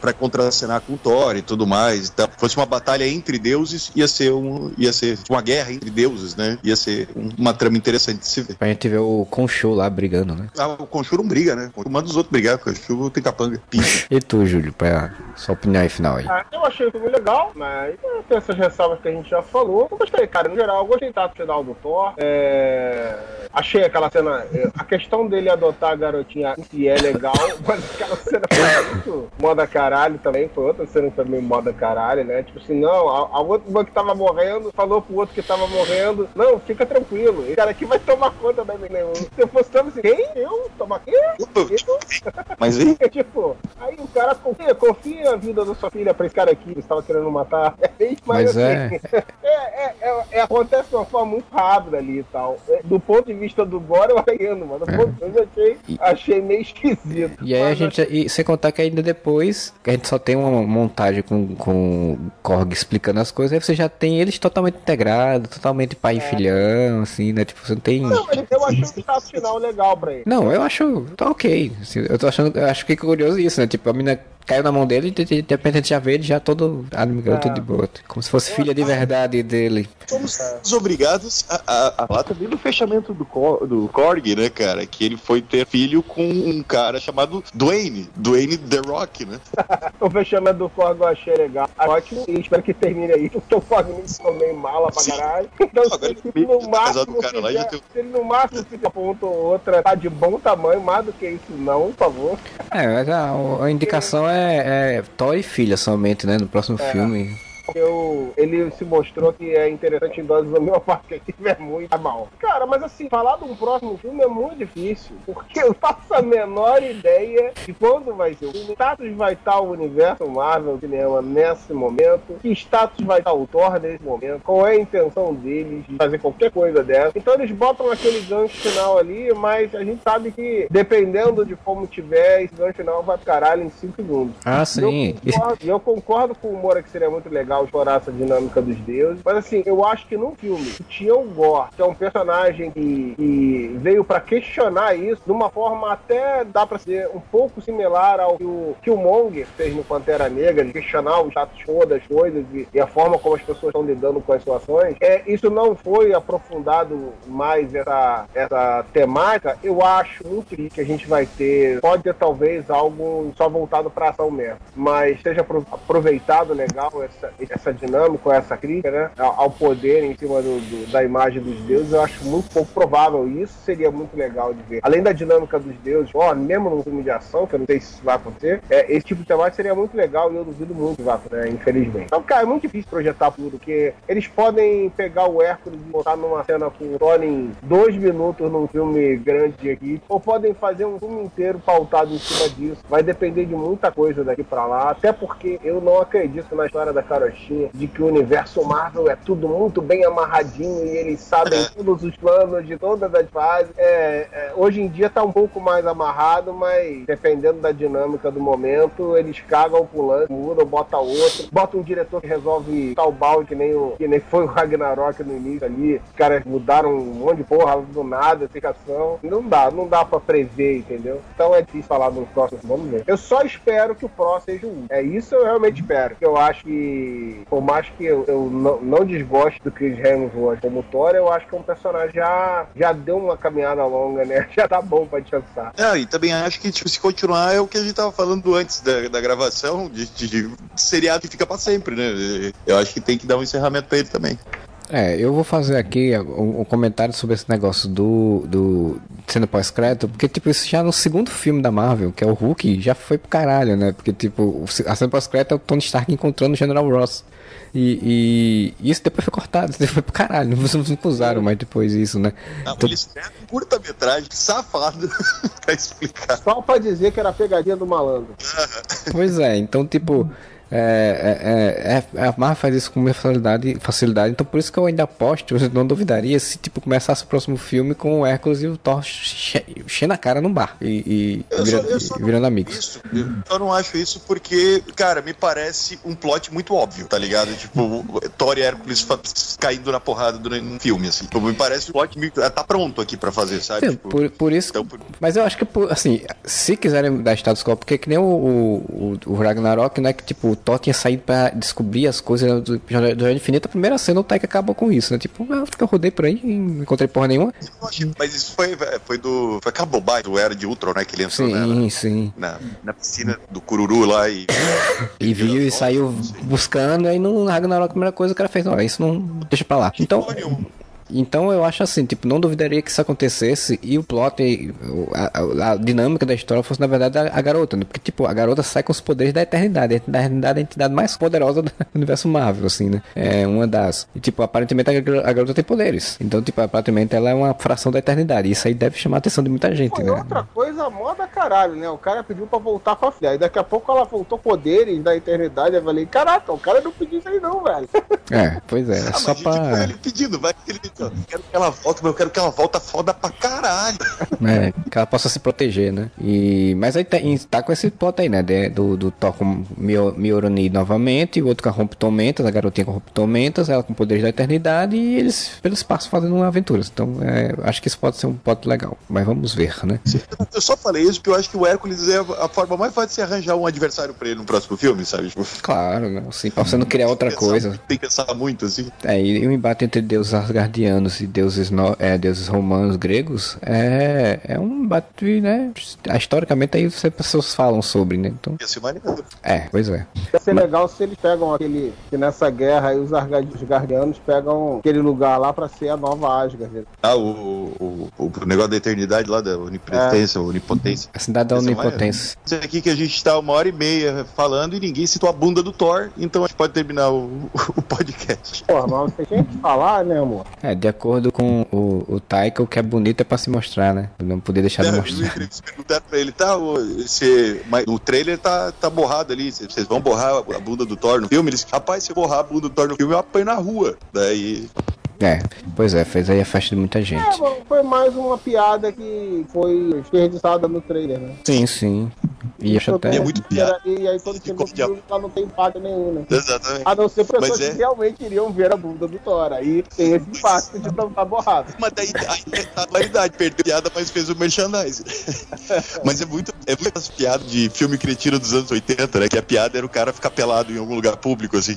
pra contracenar com o Thor e tudo mais. Então, fosse uma batalha entre deuses, ia ser, um, ia ser uma guerra entre deuses, né? Ia ser um- uma trama interessante de se ver. Pra gente ver o Conchou lá brigando, né? Ah, o Conchuro não briga, né? Manda os outros brigar, Conchuro tem capanga. E tu, Júlio, pra sua opinião aí final aí. Ah, eu achei o filme legal, mas é, tem essas ressalvas que a gente já falou. Eu gostei, cara. No geral, eu gostei do final do Thor. É... Achei aquela cena. eh, A questão dele adotar a garotinha em si é legal, mas aquela cena foi muito moda caralho também. Foi outra cena que foi meio moda caralho, né? Tipo assim, não, a, a outra que tava morrendo falou pro outro que tava morrendo: Não, fica tranquilo, esse cara aqui vai tomar conta da nenhum. Se eu fosse tão assim, quem? Eu? Tomar quê? Eu? Mas aí, É tipo, aí o cara confia, confia a vida da sua filha pra esse cara aqui que estava querendo matar. Mas assim, é, é, é- é- acontece de uma forma muito rápida ali e tal. É, Do ponto de vista do Gore, eu mas vista eu achei, achei meio esquisito. E aí a Mas, gente, e sem contar que ainda depois, a gente só tem uma montagem com, com o Korg explicando as coisas, aí você já tem eles totalmente integrados, totalmente pai e filhão, assim, né? Tipo, você não tem. Não, mas eu achei o status final legal pra ele. Não, eu acho. Tá ok. assim, eu tô achando. Acho que é curioso isso, né? Tipo, a mina caiu na mão dele e de, repente a gente já vê ele já todo amigão, É. tudo de boa. Como se fosse filha de verdade dele. somos obrigados a, a, a falar também do fechamento do, Cor- do Korg, né, cara? Que ele foi ter filho com um cara chamado Dwayne. Dwayne The Rock, né? O fechamento do Korg eu achei legal. Ótimo. E espero que termine aí, porque o Korg me ficou meio mala pra Sim. caralho. Então, Agora se ele no casado máximo cara lá fizer, tem- se ele no máximo fizer ponto ou outra, tá de bom tamanho, mais do que isso não, por favor. É, mas a, a indicação é, é Thor e filha somente, né? No próximo filme. Porque o- ele se mostrou que é interessante em doses homeopáticas, que tiver muito, mal. Cara, mas assim, falar de um próximo filme é muito difícil, porque eu faço a menor ideia de quando vai ser. Que status vai estar o universo Marvel Cinema nesse momento, que status vai estar o Thor nesse momento, qual é a intenção deles de fazer qualquer coisa dessa. Então eles botam aquele gancho final ali, mas a gente sabe que dependendo de como tiver, esse gancho final vai pro caralho em 5 segundos. Ah, sim. Eu concordo, eu concordo com o Moura que seria muito legal explorar essa dinâmica dos deuses. Mas assim, eu acho que no filme o Gore, que é um personagem que, que veio pra questionar isso de uma forma até dá pra ser um pouco similar ao que o Killmonger fez no Pantera Negra, de questionar o status quo das coisas e, e a forma como as pessoas estão lidando com as situações. É, isso não foi aprofundado mais essa, essa temática. Eu acho muito que a gente vai ter, pode ter talvez algo só voltado pra ação mesmo, mas seja apro- aproveitado legal essa, essa dinâmica, essa crítica, né, ao poder em cima do, do- da imagem dos deuses, eu acho muito pouco provável. E isso seria muito legal de ver. Além da dinâmica dos deuses, ó, mesmo num filme de ação, que eu não sei se isso vai acontecer, é, esse tipo de temática seria muito legal e eu duvido muito que vá, né, infelizmente. Então, cara, é muito difícil projetar tudo, porque eles podem pegar o Hércules e botar numa cena com o em dois minutos num filme grande de equipe, ou podem fazer um filme inteiro pautado em cima disso. Vai depender de muita coisa daqui pra lá, até porque eu não acredito na história da carochinha de que o universo Marvel é tudo muito bem amarradinho e eles sabem todos os planos de todas as fases. É, é, hoje em dia tá um pouco mais amarrado, mas dependendo da dinâmica do momento, eles cagam pulando, mudam, bota outro, bota um diretor que resolve tal balde que nem, o, que nem foi o Ragnarok no início ali. Os caras mudaram um monte de porra do nada, explicação. Não dá, não dá pra prever, entendeu? Então é difícil falar no próximo, vamos ver. Eu só espero que o próximo seja o último. É isso eu realmente espero. Eu acho que, por mais que eu, eu não, não desgoste do Chris Hemsworth como Thor, eu acho que é um personagem já, já deu uma caminhada longa, né? Já tá bom pra descansar. É, e também acho que, tipo, se continuar é o que a gente tava falando antes da, da gravação, de, de, de seriado que fica pra sempre, né? Eu acho que tem que dar um encerramento pra ele também. É, eu vou fazer aqui um, um comentário sobre esse negócio do, do sendo pós-crédito, porque, tipo, isso já no segundo filme da Marvel, que é o Hulk, já foi pro caralho, né? Porque, tipo, a cena pós-crédito é o Tony Stark encontrando o General Ross. E, e isso depois foi cortado, isso foi pro caralho, não, não usaram mais depois isso, né? Não, Então- eles fizeram curta-metragem safado pra explicar. Só pra dizer que era a pegadinha do malandro. Pois é, então, tipo, é, é, é, a Marvel faz isso com muita facilidade, facilidade, então por isso que eu ainda aposto, eu não duvidaria se, tipo, começasse o próximo filme com o Hércules e o Thor che- enchendo a cara num bar e, e vira- só- virando amigos. Isso, eu não acho isso porque, cara, me parece um plot muito óbvio, tá ligado? Tipo, Thor e Hércules caindo na porrada durante um filme, assim. Tipo, me parece um plot tá pronto aqui pra fazer, sabe? Sim, Tipo, por, por isso. então, por- Mas eu acho que, assim, se quiserem dar status quo, porque que nem o, o, o- Ragnarok, né? Que tipo, Thor tinha saído pra descobrir as coisas do Jornada do Infinito. A primeira cena, o Taika acabou com isso, né? Tipo, eu, eu rodei por aí e não encontrei porra nenhuma. não mas isso foi, foi do. Foi aquela bobagem do Era de Ultron, né? Que ele entrou Sim, sim. na, na piscina do Cururu lá e. E viu e saiu buscando, aí no Ragnarok a primeira coisa o cara fez, olha, isso não deixa pra lá. Então. Então eu acho assim, tipo, não duvidaria que isso acontecesse e o plot, e a, a- a dinâmica da história fosse, na verdade, a, a garota, né? Porque, tipo, a garota sai com os poderes da eternidade. A eternidade é a entidade mais poderosa do universo Marvel, assim, né? É uma das. E, tipo, aparentemente a, gar- a garota tem poderes. Então, tipo, aparentemente ela é uma fração da eternidade. Isso aí deve chamar a atenção de muita gente, Foi né? outra coisa, moda caralho, né? O cara pediu pra voltar com a filha. Aí daqui a pouco ela voltou poderes da eternidade. Eu falei, caraca, o cara não pediu isso aí não, velho. É, pois é. É Ah, só pra. ele pedindo, vai que ele eu quero que ela volte, mas eu quero que ela volta foda pra caralho. né, que ela possa se proteger, né? E, mas aí tá, e tá com esse plot aí, né? de- do, do Thor com Mio- Mjolnir novamente, e o outro com a Rompe-Tormentas, a garotinha com Rompe-Tormentas, ela com poderes da eternidade, e eles pelo espaço fazendo aventuras. Então, é, acho que isso pode ser um plot legal. Mas vamos ver, né? Eu só falei isso porque eu acho que o Hércules é a forma mais fácil de se arranjar um adversário pra ele no próximo filme, sabe? Tipo, Claro, né? Assim, pra você não criar outra pensar- coisa. Tem que pensar muito, assim. É, e o embate entre deuses asgardianos e deuses, no, é, deuses romanos gregos é, é um embate, né? Historicamente aí as pessoas falam sobre, né? Então, Ia ser maneiro. é, pois é. Ia ser legal se eles pegam aquele. Que nessa guerra aí os Asgardianos pegam aquele lugar lá pra ser a nova Asgard. Ah, o, o, o negócio da eternidade lá, da onipresença, onipotência. A cidade da é onipotência. Isso aqui que a gente tá uma hora e meia falando e ninguém citou a bunda do Thor, então a gente pode terminar o, o podcast. Porra, mas você tinha que falar, né, amor? É, de acordo com o, o Taika, o que é bonito é pra se mostrar, né? Não poder deixar de É, mostrar. eles perguntaram pra ele, tá, esse, mas o trailer tá, tá borrado ali, vocês vão borrar a bunda do Thor no filme? Eles, rapaz, se eu borrar a bunda do Thor no filme, eu apanho na rua. Daí, É, pois é, fez aí a festa de muita É, gente. bom, foi mais uma piada que foi desperdiçada no trailer, né? Sim, sim. E acho até. é muito piada. E aí quando chegou o filme, ela não tem impacto nenhum, né? exatamente. A não ser pessoas Mas é- que realmente iriam ver a bunda do Thor. Aí tem esse impacto de não estar borrado. Mas daí aí tá a dualidade, perdeu a piada, mas fez o merchandising. mas é muito, é muito as piadas de filme cretino dos anos 80, né? Que a piada era o cara ficar pelado em algum lugar público, assim.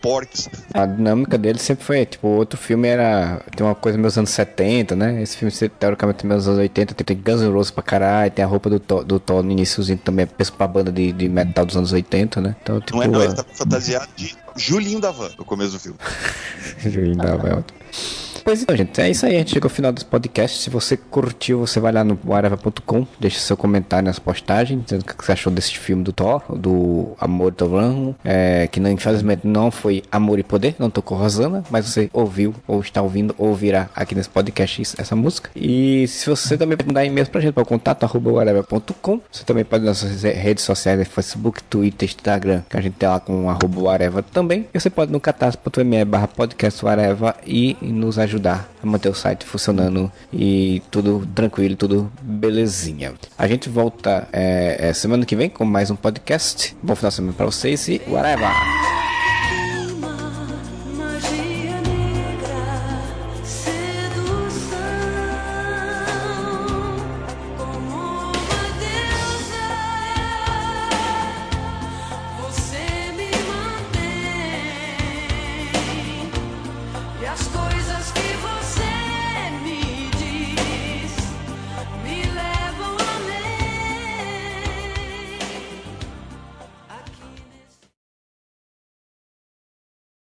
Porques. A dinâmica dele sempre foi, tipo, o outro filme era. Tem uma coisa meus anos 70, né? Esse filme, teoricamente, tem meus anos 80, tem, Guns N' Roses pra caralho, tem a roupa do Thor, do Thor no iníciozinho também, é peso pra banda de, de metal dos anos 80, né? Então, tipo. Não é, não, ele é- tá fantasiado de Julinho da Van no começo do filme. Julinho da Van. Pois então, gente, é isso aí. A gente chegou ao final desse podcast. Se você curtiu, você vai lá no whatever.com, deixa seu comentário nas postagens, dizendo o que você achou desse filme do Thor, do Amor e Ramo, é, que não, infelizmente não foi Amor e Poder, não tocou Rosana, mas você ouviu, ou está ouvindo, ou ouvirá aqui nesse podcast essa música. E se você também mandar e-mail pra gente, para o contato arroba. Você também pode nas nossas redes sociais, né, Facebook, Twitter, Instagram, que a gente tem lá com arroba também. E você pode no catarse.me barra podcast e nos ajudar a manter o site funcionando e tudo tranquilo, tudo belezinha. A gente volta é, é, semana que vem com mais um podcast. Bom final de semana pra vocês e whatever!